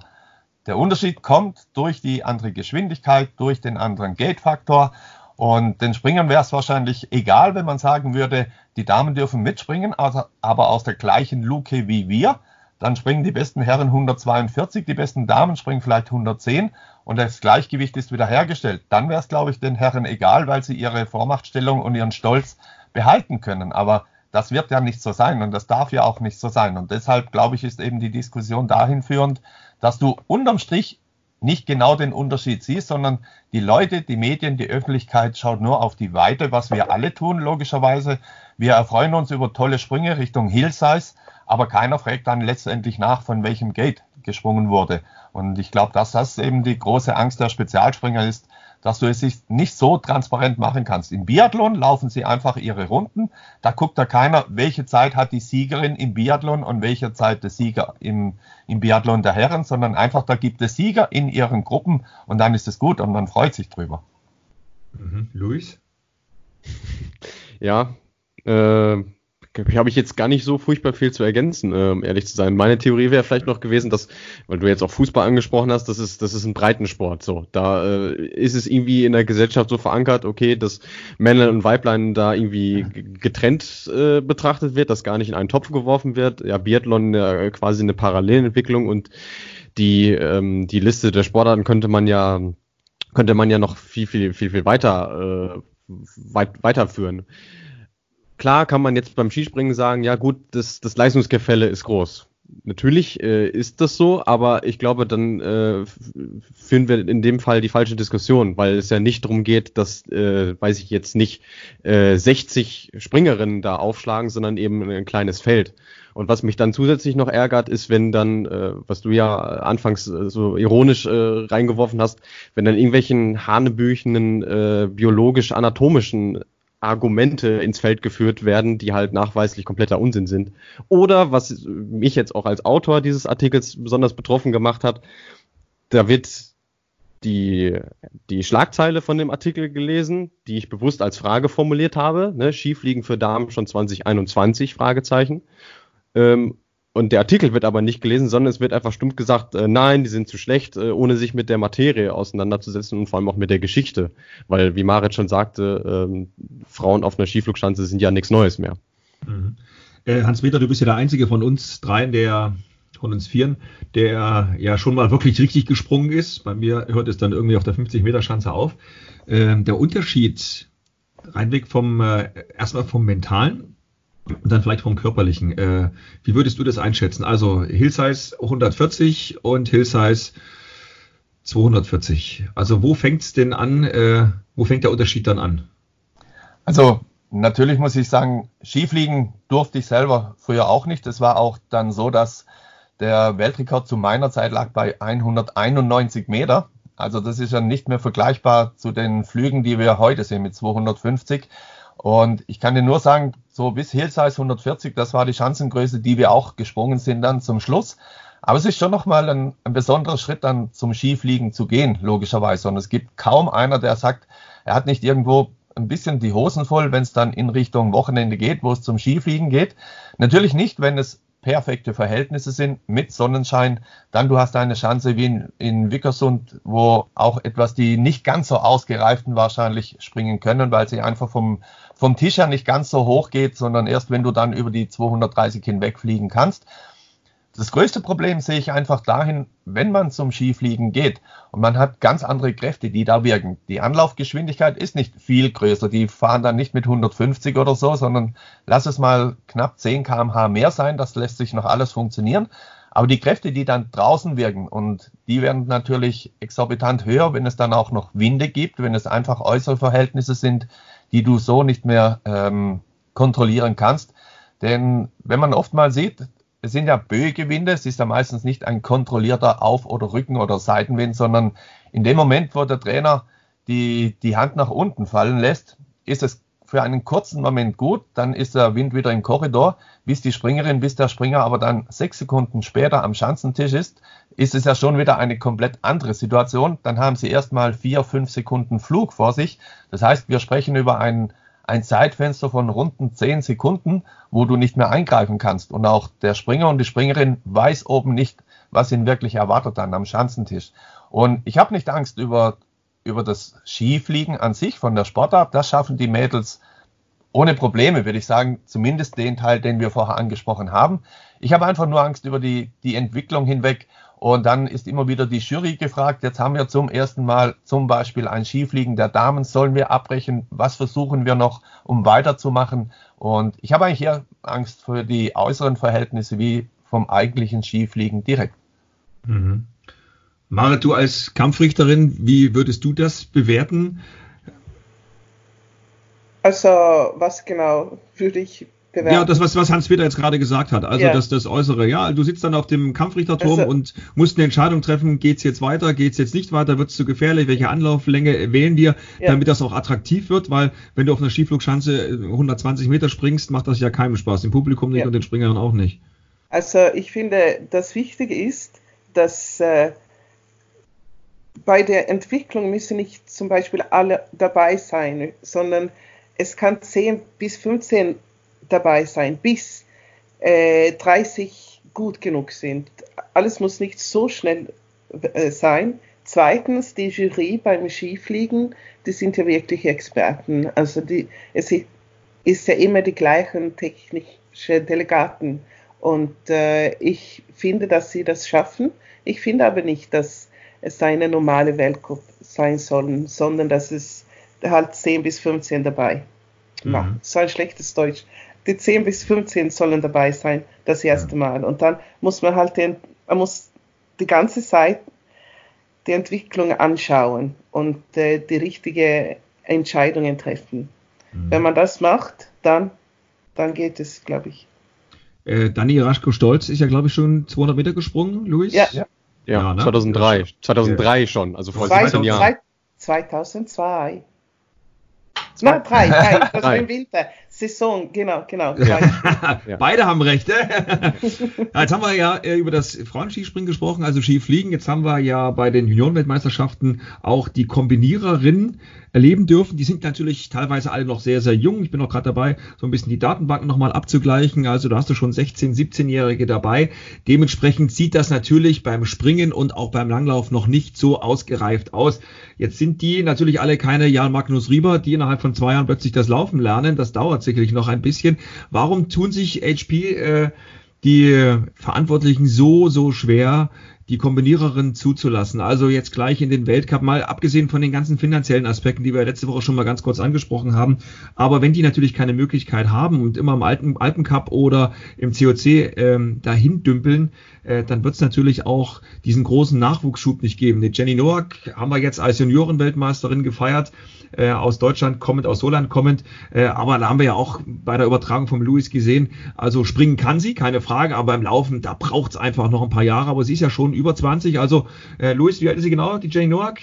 der Unterschied kommt durch die andere Geschwindigkeit, durch den anderen Gate-Faktor und den Springern wäre es wahrscheinlich egal, wenn man sagen würde, die Damen dürfen mitspringen, aber aus der gleichen Luke wie wir. Dann springen die besten Herren 142, die besten Damen springen vielleicht 110 und das Gleichgewicht ist wieder hergestellt. Dann wäre es, glaube ich, den Herren egal, weil sie ihre Vormachtstellung und ihren Stolz behalten können. Aber das wird ja nicht so sein und das darf ja auch nicht so sein. Und deshalb, glaube ich, ist eben die Diskussion dahin führend, dass du unterm Strich nicht genau den Unterschied siehst, sondern die Leute, die Medien, die Öffentlichkeit schaut nur auf die Weite, was wir alle tun, logischerweise. Wir erfreuen uns über tolle Sprünge Richtung Hillsize, aber keiner fragt dann letztendlich nach, von welchem Gate gesprungen wurde. Und ich glaube, dass das eben die große Angst der Spezialspringer ist, dass du es nicht so transparent machen kannst. Im Biathlon laufen sie einfach ihre Runden. Da guckt da keiner, welche Zeit hat die Siegerin im Biathlon und welche Zeit der Sieger im, im Biathlon der Herren, sondern einfach, da gibt es Sieger in ihren Gruppen und dann ist es gut und man freut sich drüber. Mhm. Luis? Ja, äh, habe ich jetzt gar nicht so furchtbar viel zu ergänzen, ähm, ehrlich zu sein. Meine Theorie wäre vielleicht noch gewesen, dass, weil du jetzt auch Fußball angesprochen hast, das ist, das ist ein Breitensport. So, da äh, ist es irgendwie in der Gesellschaft so verankert, okay, dass Männer und Weiblein da irgendwie getrennt äh, betrachtet wird, dass gar nicht in einen Topf geworfen wird. Ja, Biathlon äh, quasi eine Parallelentwicklung und die ähm, die Liste der Sportarten könnte man ja könnte man ja noch viel viel viel viel weiter äh, weit, weiterführen. Klar kann man jetzt beim Skispringen sagen, ja gut, das, das Leistungsgefälle ist groß. Natürlich äh, ist das so, aber ich glaube, dann äh, führen wir in dem Fall die falsche Diskussion, weil es ja nicht darum geht, dass, äh, weiß ich jetzt nicht, äh, 60 Springerinnen da aufschlagen, sondern eben ein kleines Feld. Und was mich dann zusätzlich noch ärgert, ist, wenn dann, äh, was du ja anfangs äh, so ironisch äh, reingeworfen hast, wenn dann irgendwelchen hanebüchenen äh, biologisch-anatomischen Argumente ins Feld geführt werden, die halt nachweislich kompletter Unsinn sind. Oder was mich jetzt auch als Autor dieses Artikels besonders betroffen gemacht hat, da wird die, die Schlagzeile von dem Artikel gelesen, die ich bewusst als Frage formuliert habe. Ne, Skifliegen für Damen schon 2021? Fragezeichen. Ähm, und der Artikel wird aber nicht gelesen, sondern es wird einfach stumpf gesagt, äh, nein, die sind zu schlecht, äh, ohne sich mit der Materie auseinanderzusetzen und vor allem auch mit der Geschichte. Weil, wie Marit schon sagte, ähm, Frauen auf einer Skiflugschanze sind ja nichts Neues mehr. Mhm. Äh, Hans-Peter, du bist ja der einzige von uns dreien, der von uns Vieren, der ja schon mal wirklich richtig gesprungen ist. Bei mir hört es dann irgendwie auf der 50-Meter-Schanze auf. Ähm, der Unterschied reinweg vom, äh, erstmal vom Mentalen und dann vielleicht vom körperlichen. Äh, wie würdest du das einschätzen? Also Hillsize 140 und Hillsize 240. Also wo fängt es denn an? Äh, wo fängt der Unterschied dann an? Also natürlich muss ich sagen, Skifliegen durfte ich selber früher auch nicht. Es war auch dann so, dass der Weltrekord zu meiner Zeit lag bei 191 Meter. Also das ist ja nicht mehr vergleichbar zu den Flügen, die wir heute sehen mit 250. Und ich kann dir nur sagen, so bis Hillsize 140, das war die Schanzengröße, die wir auch gesprungen sind dann zum Schluss. Aber es ist schon nochmal ein, ein besonderer Schritt dann zum Skifliegen zu gehen, logischerweise. Und es gibt kaum einer, der sagt, er hat nicht irgendwo ein bisschen die Hosen voll, wenn es dann in Richtung Wochenende geht, wo es zum Skifliegen geht. Natürlich nicht, wenn es perfekte Verhältnisse sind mit Sonnenschein, dann du hast eine Chance wie in, in Wickersund, wo auch etwas die nicht ganz so ausgereiften wahrscheinlich springen können, weil sie einfach vom, vom Tisch her nicht ganz so hoch geht, sondern erst wenn du dann über die 230 hinwegfliegen kannst. Das größte Problem sehe ich einfach dahin, wenn man zum Skifliegen geht und man hat ganz andere Kräfte, die da wirken. Die Anlaufgeschwindigkeit ist nicht viel größer. Die fahren dann nicht mit 150 oder so, sondern lass es mal knapp 10 kmh mehr sein. Das lässt sich noch alles funktionieren. Aber die Kräfte, die dann draußen wirken und die werden natürlich exorbitant höher, wenn es dann auch noch Winde gibt, wenn es einfach äußere Verhältnisse sind, die du so nicht mehr ähm, kontrollieren kannst. Denn wenn man oft mal sieht, es sind ja Böegewinde, es ist ja meistens nicht ein kontrollierter Auf- oder Rücken- oder Seitenwind, sondern in dem Moment, wo der Trainer die, die Hand nach unten fallen lässt, ist es für einen kurzen Moment gut, dann ist der Wind wieder im Korridor, bis die Springerin, bis der Springer aber dann sechs Sekunden später am Schanzentisch ist, ist es ja schon wieder eine komplett andere Situation. Dann haben sie erstmal vier, fünf Sekunden Flug vor sich. Das heißt, wir sprechen über einen ein Zeitfenster von runden zehn Sekunden, wo du nicht mehr eingreifen kannst. Und auch der Springer und die Springerin weiß oben nicht, was ihn wirklich erwartet dann am Schanzentisch. Und ich habe nicht Angst über, über das Skifliegen an sich von der Sportart. Das schaffen die Mädels ohne Probleme, würde ich sagen, zumindest den Teil, den wir vorher angesprochen haben. Ich habe einfach nur Angst über die, die Entwicklung hinweg und dann ist immer wieder die Jury gefragt. Jetzt haben wir zum ersten Mal zum Beispiel ein Skifliegen der Damen. Sollen wir abbrechen? Was versuchen wir noch, um weiterzumachen? Und ich habe eigentlich eher Angst für die äußeren Verhältnisse wie vom eigentlichen Skifliegen direkt. Mhm. Marit, du als Kampfrichterin, wie würdest du das bewerten? Also, was genau würde ich bewerten. Ja, das, was, was Hans-Peter jetzt gerade gesagt hat. Also ja. das, das Äußere. Ja, du sitzt dann auf dem Kampfrichterturm also, und musst eine Entscheidung treffen, geht's jetzt weiter, geht's jetzt nicht weiter, wird's zu gefährlich, welche Anlauflänge wählen wir, ja. damit das auch attraktiv wird, weil wenn du auf einer Skiflugschanze 120 Meter springst, macht das ja keinem Spaß. Dem Publikum nicht ja. und den Springern auch nicht. Also ich finde, das Wichtige ist, dass äh, bei der Entwicklung müssen nicht zum Beispiel alle dabei sein, sondern es kann 10 bis 15 dabei sein, bis äh, 30 gut genug sind. Alles muss nicht so schnell äh, sein. Zweitens, die Jury beim Skifliegen, die sind ja wirklich Experten. Also die, es ist ja immer die gleichen technischen Delegaten. Und äh, ich finde, dass sie das schaffen. Ich finde aber nicht, dass es eine normale Weltcup sein soll, sondern dass es halt 10 bis 15 dabei. Mhm. So ein schlechtes Deutsch die 10 bis 15 sollen dabei sein, das erste Mal. Und dann muss man halt den, man muss die ganze Zeit die Entwicklung anschauen und äh, die richtige Entscheidungen treffen. Mhm. Wenn man das macht, dann, dann geht es, glaube ich. Äh, Dani Raschko-Stolz ist ja, glaube ich, schon 200 Meter gesprungen, Luis? Ja. Ja, ja ne? 2003. 2003 schon, also vor 17 Jahren. 2002. Nein, drei, drei, das war im Winter. Saison, genau, genau. Ja. Beide haben recht. jetzt haben wir ja äh, über das Frauenskispringen gesprochen, also Skifliegen. Jetzt haben wir ja bei den Juniorenweltmeisterschaften auch die Kombiniererin erleben dürfen. Die sind natürlich teilweise alle noch sehr, sehr jung. Ich bin auch gerade dabei, so ein bisschen die Datenbanken nochmal abzugleichen. Also da hast du schon 16-, 17-Jährige dabei. Dementsprechend sieht das natürlich beim Springen und auch beim Langlauf noch nicht so ausgereift aus. Jetzt sind die natürlich alle keine Jan Magnus Rieber, die innerhalb von zwei Jahren plötzlich das Laufen lernen. Das dauert sicherlich noch ein bisschen. Warum tun sich HP äh, die Verantwortlichen so, so schwer, die Kombiniererin zuzulassen. Also jetzt gleich in den Weltcup, mal abgesehen von den ganzen finanziellen Aspekten, die wir letzte Woche schon mal ganz kurz angesprochen haben. Aber wenn die natürlich keine Möglichkeit haben und immer im Alpen, Alpencup oder im COC ähm, dahin dümpeln, äh, dann wird es natürlich auch diesen großen Nachwuchsschub nicht geben. Die Jenny Noack haben wir jetzt als Juniorenweltmeisterin gefeiert, äh, aus Deutschland kommend, aus Holland kommend. Äh, aber da haben wir ja auch bei der Übertragung vom Louis gesehen, also springen kann sie, keine Frage, aber im Laufen, da braucht es einfach noch ein paar Jahre. Aber sie ist ja schon über 20. Also, äh, Louis, wie alt ist sie genau, die Jenny Noack?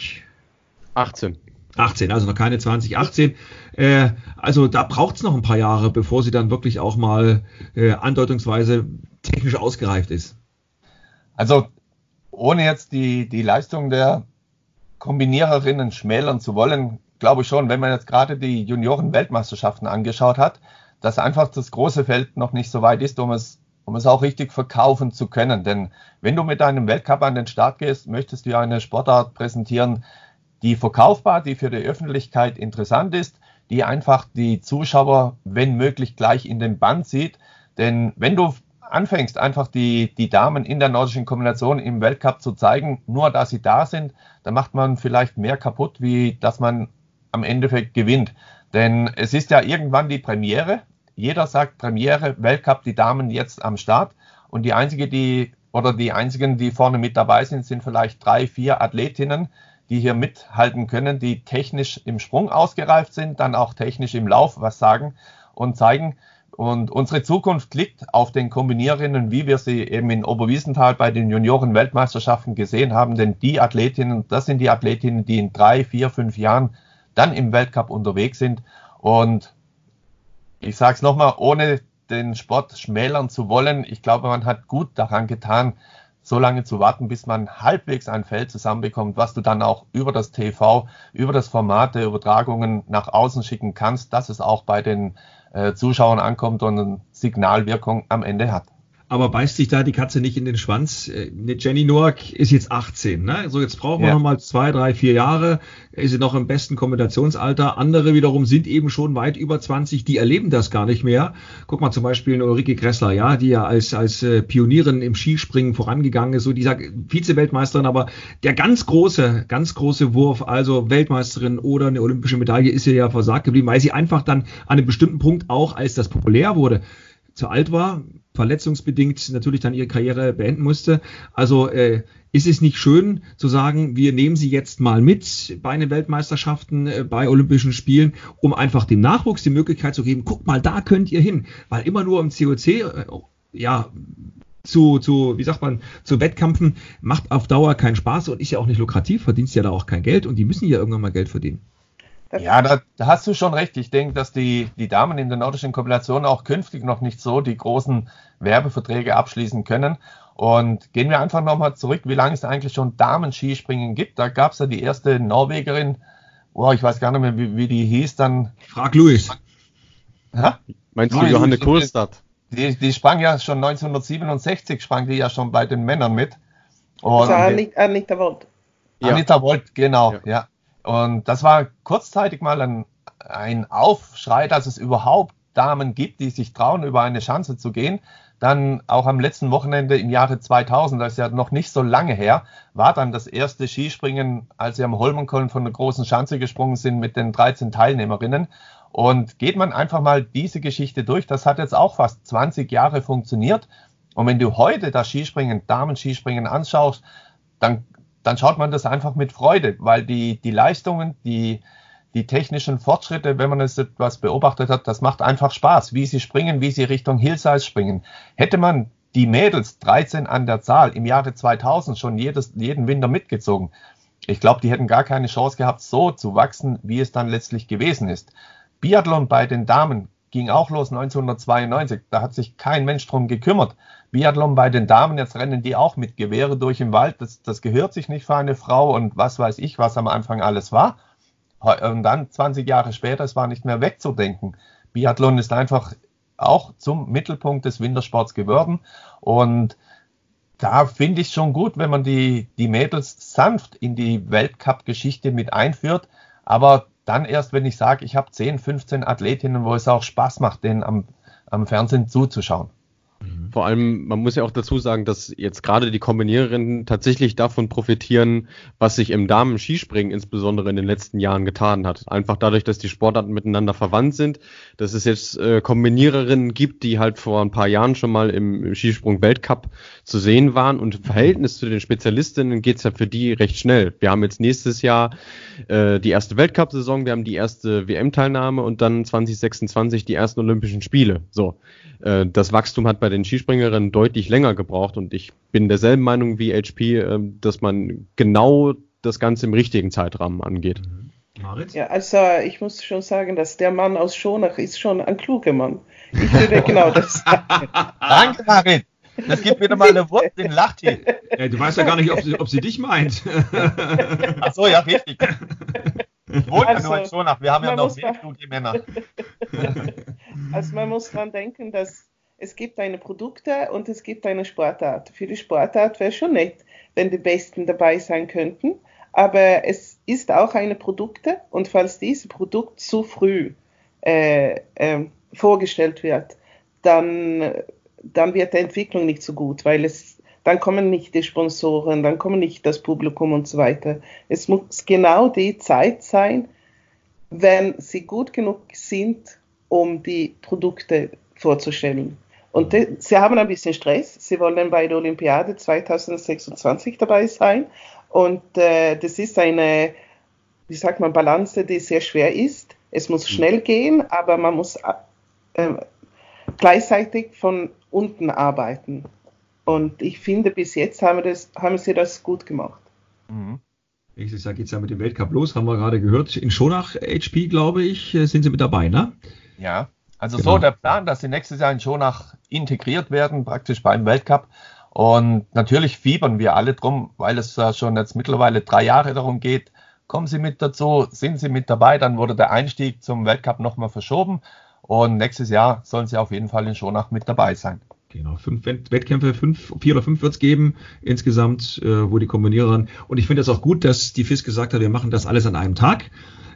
18. 18, also noch keine 20, 18. Äh, also da braucht es noch ein paar Jahre, bevor sie dann wirklich auch mal äh, andeutungsweise technisch ausgereift ist. Also ohne jetzt die, die Leistung der Kombiniererinnen schmälern zu wollen, glaube schon, wenn man jetzt gerade die Junioren-Weltmeisterschaften angeschaut hat, dass einfach das große Feld noch nicht so weit ist, um es um es auch richtig verkaufen zu können. Denn wenn du mit deinem Weltcup an den Start gehst, möchtest du ja eine Sportart präsentieren, die verkaufbar, die für die Öffentlichkeit interessant ist, die einfach die Zuschauer, wenn möglich, gleich in den Band zieht. Denn wenn du anfängst, einfach die, die Damen in der nordischen Kombination im Weltcup zu zeigen, nur dass sie da sind, dann macht man vielleicht mehr kaputt, wie dass man am Endeffekt gewinnt. Denn es ist ja irgendwann die Premiere. Jeder sagt Premiere, Weltcup, die Damen jetzt am Start. Und die einzige, die oder die einzigen, die vorne mit dabei sind, sind vielleicht drei, vier Athletinnen, die hier mithalten können, die technisch im Sprung ausgereift sind, dann auch technisch im Lauf was sagen und zeigen. Und unsere Zukunft liegt auf den Kombiniererinnen, wie wir sie eben in Oberwiesenthal bei den Junioren-Weltmeisterschaften gesehen haben. Denn die Athletinnen, das sind die Athletinnen, die in drei, vier, fünf Jahren dann im Weltcup unterwegs sind. Und ich sage es nochmal, ohne den Sport schmälern zu wollen, ich glaube, man hat gut daran getan, so lange zu warten, bis man halbwegs ein Feld zusammenbekommt, was du dann auch über das TV, über das Format der Übertragungen nach außen schicken kannst, dass es auch bei den äh, Zuschauern ankommt und eine Signalwirkung am Ende hat. Aber beißt sich da die Katze nicht in den Schwanz? Äh, Jenny Noack ist jetzt 18, ne? So, jetzt brauchen wir ja. noch mal zwei, drei, vier Jahre. Ist sie noch im besten Kombinationsalter. Andere wiederum sind eben schon weit über 20, die erleben das gar nicht mehr. Guck mal zum Beispiel eine Ulrike Gressler, ja, die ja als, als äh, Pionierin im Skispringen vorangegangen ist, so dieser Vize-Weltmeisterin, aber der ganz große, ganz große Wurf, also Weltmeisterin oder eine olympische Medaille ist ihr ja versagt geblieben, weil sie einfach dann an einem bestimmten Punkt auch, als das populär wurde, zu alt war, verletzungsbedingt natürlich dann ihre Karriere beenden musste. Also äh, ist es nicht schön zu sagen, wir nehmen sie jetzt mal mit bei den Weltmeisterschaften, äh, bei Olympischen Spielen, um einfach dem Nachwuchs die Möglichkeit zu geben, guck mal, da könnt ihr hin. Weil immer nur im COC, äh, ja, zu, zu, wie sagt man, zu Wettkämpfen macht auf Dauer keinen Spaß und ist ja auch nicht lukrativ, verdienst ja da auch kein Geld und die müssen ja irgendwann mal Geld verdienen. Ja, da, da, hast du schon recht. Ich denke, dass die, die Damen in der nordischen Kombination auch künftig noch nicht so die großen Werbeverträge abschließen können. Und gehen wir einfach nochmal zurück, wie lange es eigentlich schon Damen-Skispringen gibt. Da gab es ja die erste Norwegerin, oh, ich weiß gar nicht mehr, wie, wie die hieß dann. Frag Luis. Ha? Meinst du Johanne Kohlstadt? Die, die sprang ja schon 1967, sprang die ja schon bei den Männern mit. Und also Anita, Anita Volt. Anita Volt, genau, ja. ja. Und das war kurzzeitig mal ein, ein Aufschrei, dass es überhaupt Damen gibt, die sich trauen, über eine Chance zu gehen. Dann auch am letzten Wochenende im Jahre 2000, das ist ja noch nicht so lange her, war dann das erste Skispringen, als sie am Holmenkollen von der großen Schanze gesprungen sind mit den 13 Teilnehmerinnen. Und geht man einfach mal diese Geschichte durch, das hat jetzt auch fast 20 Jahre funktioniert. Und wenn du heute das Skispringen, Damen-Skispringen anschaust, dann dann schaut man das einfach mit Freude, weil die, die Leistungen, die, die technischen Fortschritte, wenn man es etwas beobachtet hat, das macht einfach Spaß, wie sie springen, wie sie Richtung Hillsize springen. Hätte man die Mädels 13 an der Zahl im Jahre 2000 schon jedes, jeden Winter mitgezogen, ich glaube, die hätten gar keine Chance gehabt, so zu wachsen, wie es dann letztlich gewesen ist. Biathlon bei den Damen ging auch los 1992. Da hat sich kein Mensch drum gekümmert. Biathlon bei den Damen, jetzt rennen die auch mit Gewehre durch im Wald. Das, das gehört sich nicht für eine Frau und was weiß ich, was am Anfang alles war. Und dann 20 Jahre später, es war nicht mehr wegzudenken. Biathlon ist einfach auch zum Mittelpunkt des Wintersports geworden. Und da finde ich schon gut, wenn man die, die Mädels sanft in die Weltcup-Geschichte mit einführt. Aber dann erst, wenn ich sage, ich habe 10, 15 Athletinnen, wo es auch Spaß macht, denen am, am Fernsehen zuzuschauen. Vor allem, man muss ja auch dazu sagen, dass jetzt gerade die Kombiniererinnen tatsächlich davon profitieren, was sich im Damen-Skispringen insbesondere in den letzten Jahren getan hat. Einfach dadurch, dass die Sportarten miteinander verwandt sind, dass es jetzt äh, Kombiniererinnen gibt, die halt vor ein paar Jahren schon mal im, Skisprung-Weltcup zu sehen waren. Und im Verhältnis zu den Spezialistinnen geht's ja für die recht schnell. Wir haben jetzt nächstes Jahr äh, die erste Weltcup-Saison, wir haben die erste WM-Teilnahme und dann 2026 die ersten Olympischen Spiele. So, äh, das Wachstum hat bei den Skispringerinnen deutlich länger gebraucht und ich bin derselben Meinung wie HP, äh, dass man genau das Ganze im richtigen Zeitrahmen angeht. Mhm. Marit? Ja, also ich muss schon sagen, dass der Mann aus Schonach ist schon ein kluger Mann. Ich würde genau das sagen. Danke, Marit. Das gibt wieder mal eine Wurst in Lachi. Ja, du weißt ja gar nicht, ob sie, ob sie dich meint. Ach so, ja, richtig. Ich wohne also, ja nur in Schonach. Wir haben ja noch mehr kluge Männer. also man muss dran denken, dass es gibt eine Produkte und es gibt eine Sportart. Für die Sportart wäre schon nett, wenn die Besten dabei sein könnten. Aber es ist auch eine Produkte und falls dieses Produkt zu früh äh, äh, vorgestellt wird, dann, dann wird die Entwicklung nicht so gut, weil es dann kommen nicht die Sponsoren, dann kommen nicht das Publikum und so weiter. Es muss genau die Zeit sein, wenn sie gut genug sind, um die Produkte vorzustellen. Und die, sie haben ein bisschen Stress. Sie wollen bei der Olympiade 2026 dabei sein. Und äh, das ist eine, wie sagt man, Balance, die sehr schwer ist. Es muss mhm. schnell gehen, aber man muss äh, gleichzeitig von unten arbeiten. Und ich finde, bis jetzt haben, das, haben sie das gut gemacht. Mhm. Nächstes Jahr geht es ja mit dem Weltcup los, haben wir gerade gehört. In Schonach HP, glaube ich, äh, sind sie mit dabei, ne? Ja, also genau. so der Plan, dass sie nächstes Jahr in Schonach integriert werden, praktisch beim Weltcup. Und natürlich fiebern wir alle drum, weil es ja schon jetzt mittlerweile drei Jahre darum geht, kommen Sie mit dazu, sind Sie mit dabei, dann wurde der Einstieg zum Weltcup nochmal verschoben und nächstes Jahr sollen Sie auf jeden Fall in Schonach mit dabei sein. Genau, fünf Wettkämpfe, fünf, vier oder fünf wird es geben insgesamt, äh, wo die kombinieren. Und ich finde es auch gut, dass die FIS gesagt hat, wir machen das alles an einem Tag.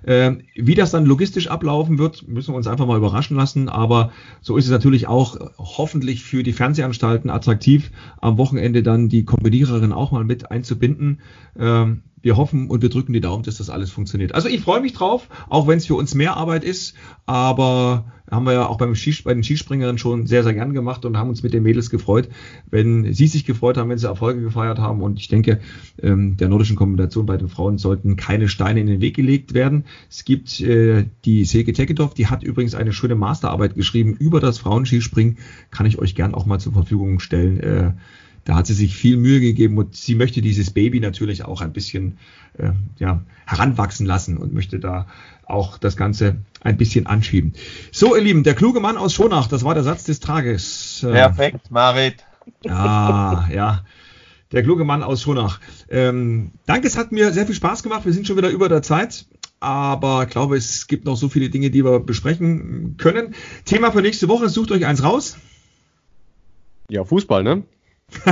Äh, wie das dann logistisch ablaufen wird, müssen wir uns einfach mal überraschen lassen. Aber so ist es natürlich auch hoffentlich für die Fernsehanstalten attraktiv, am Wochenende dann die Kombiniererin auch mal mit einzubinden. Ähm, wir hoffen und wir drücken die Daumen, dass das alles funktioniert. Also ich freue mich drauf, auch wenn es für uns mehr Arbeit ist, aber haben wir ja auch beim Skis bei den Skispringerinnen schon sehr, sehr gern gemacht und haben uns mit den Mädels gefreut, wenn sie sich gefreut haben, wenn sie Erfolge gefeiert haben. Und ich denke, ähm, der nordischen Kombination bei den Frauen sollten keine Steine in den Weg gelegt werden. Es gibt äh, die Silke Tekedorf, die hat übrigens eine schöne Masterarbeit geschrieben über das Frauenskispringen. Kann ich euch gern auch mal zur Verfügung stellen. Äh, da hat sie sich viel Mühe gegeben und sie möchte dieses Baby natürlich auch ein bisschen äh, ja, heranwachsen lassen und möchte da auch das Ganze ein bisschen anschieben. So, ihr Lieben, der kluge Mann aus Schonach, das war der Satz des Tages. Äh, Perfekt, Marit. Ah, ja. Der kluge Mann aus Schonach. Ähm, danke, es hat mir sehr viel Spaß gemacht. Wir sind schon wieder über der Zeit aber ich glaube, es gibt noch so viele Dinge, die wir besprechen können. Thema für nächste Woche, sucht euch eins raus. Ja, Fußball, ne?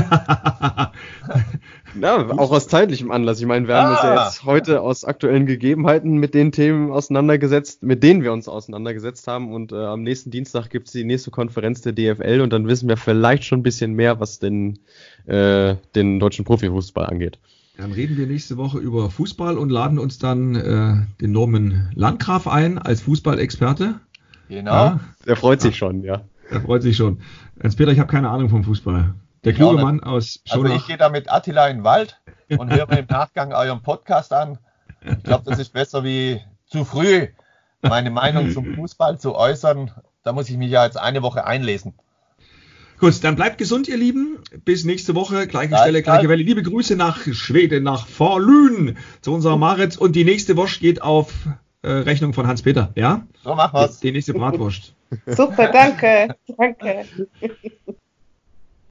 ja, auch aus zeitlichem Anlass. Ich meine, wir haben ah. uns ja jetzt heute aus aktuellen Gegebenheiten mit den Themen auseinandergesetzt, mit denen wir uns auseinandergesetzt haben. Und äh, am nächsten Dienstag gibt es die nächste Konferenz der DFL und dann wissen wir vielleicht schon ein bisschen mehr, was den, äh, den deutschen Profifußball angeht. Dann reden wir nächste Woche über Fußball und laden uns dann äh, den Norman Landgraf ein als Fußballexperte. Genau. Ja. Der freut sich schon, ja. Der freut sich schon. Als Peter, ich habe keine Ahnung vom Fußball. Der kluge Mann aus Schonach. Also ich gehe da mit Attila in den Wald und höre mir im Nachgang euren Podcast an. Ich glaube, das ist besser wie zu früh meine Meinung zum Fußball zu äußern. Da muss ich mich ja jetzt eine Woche einlesen. Gut, dann bleibt gesund, ihr Lieben. Bis nächste Woche. Gleiche Gleich, Stelle, gleiche Welle. Liebe Grüße nach Schweden, nach Vorlün zu unserer Marit. Und die nächste Wurst geht auf äh, Rechnung von Hans-Peter. Ja? So machen wir's. Die, die nächste Bratwurst. Super, danke. danke.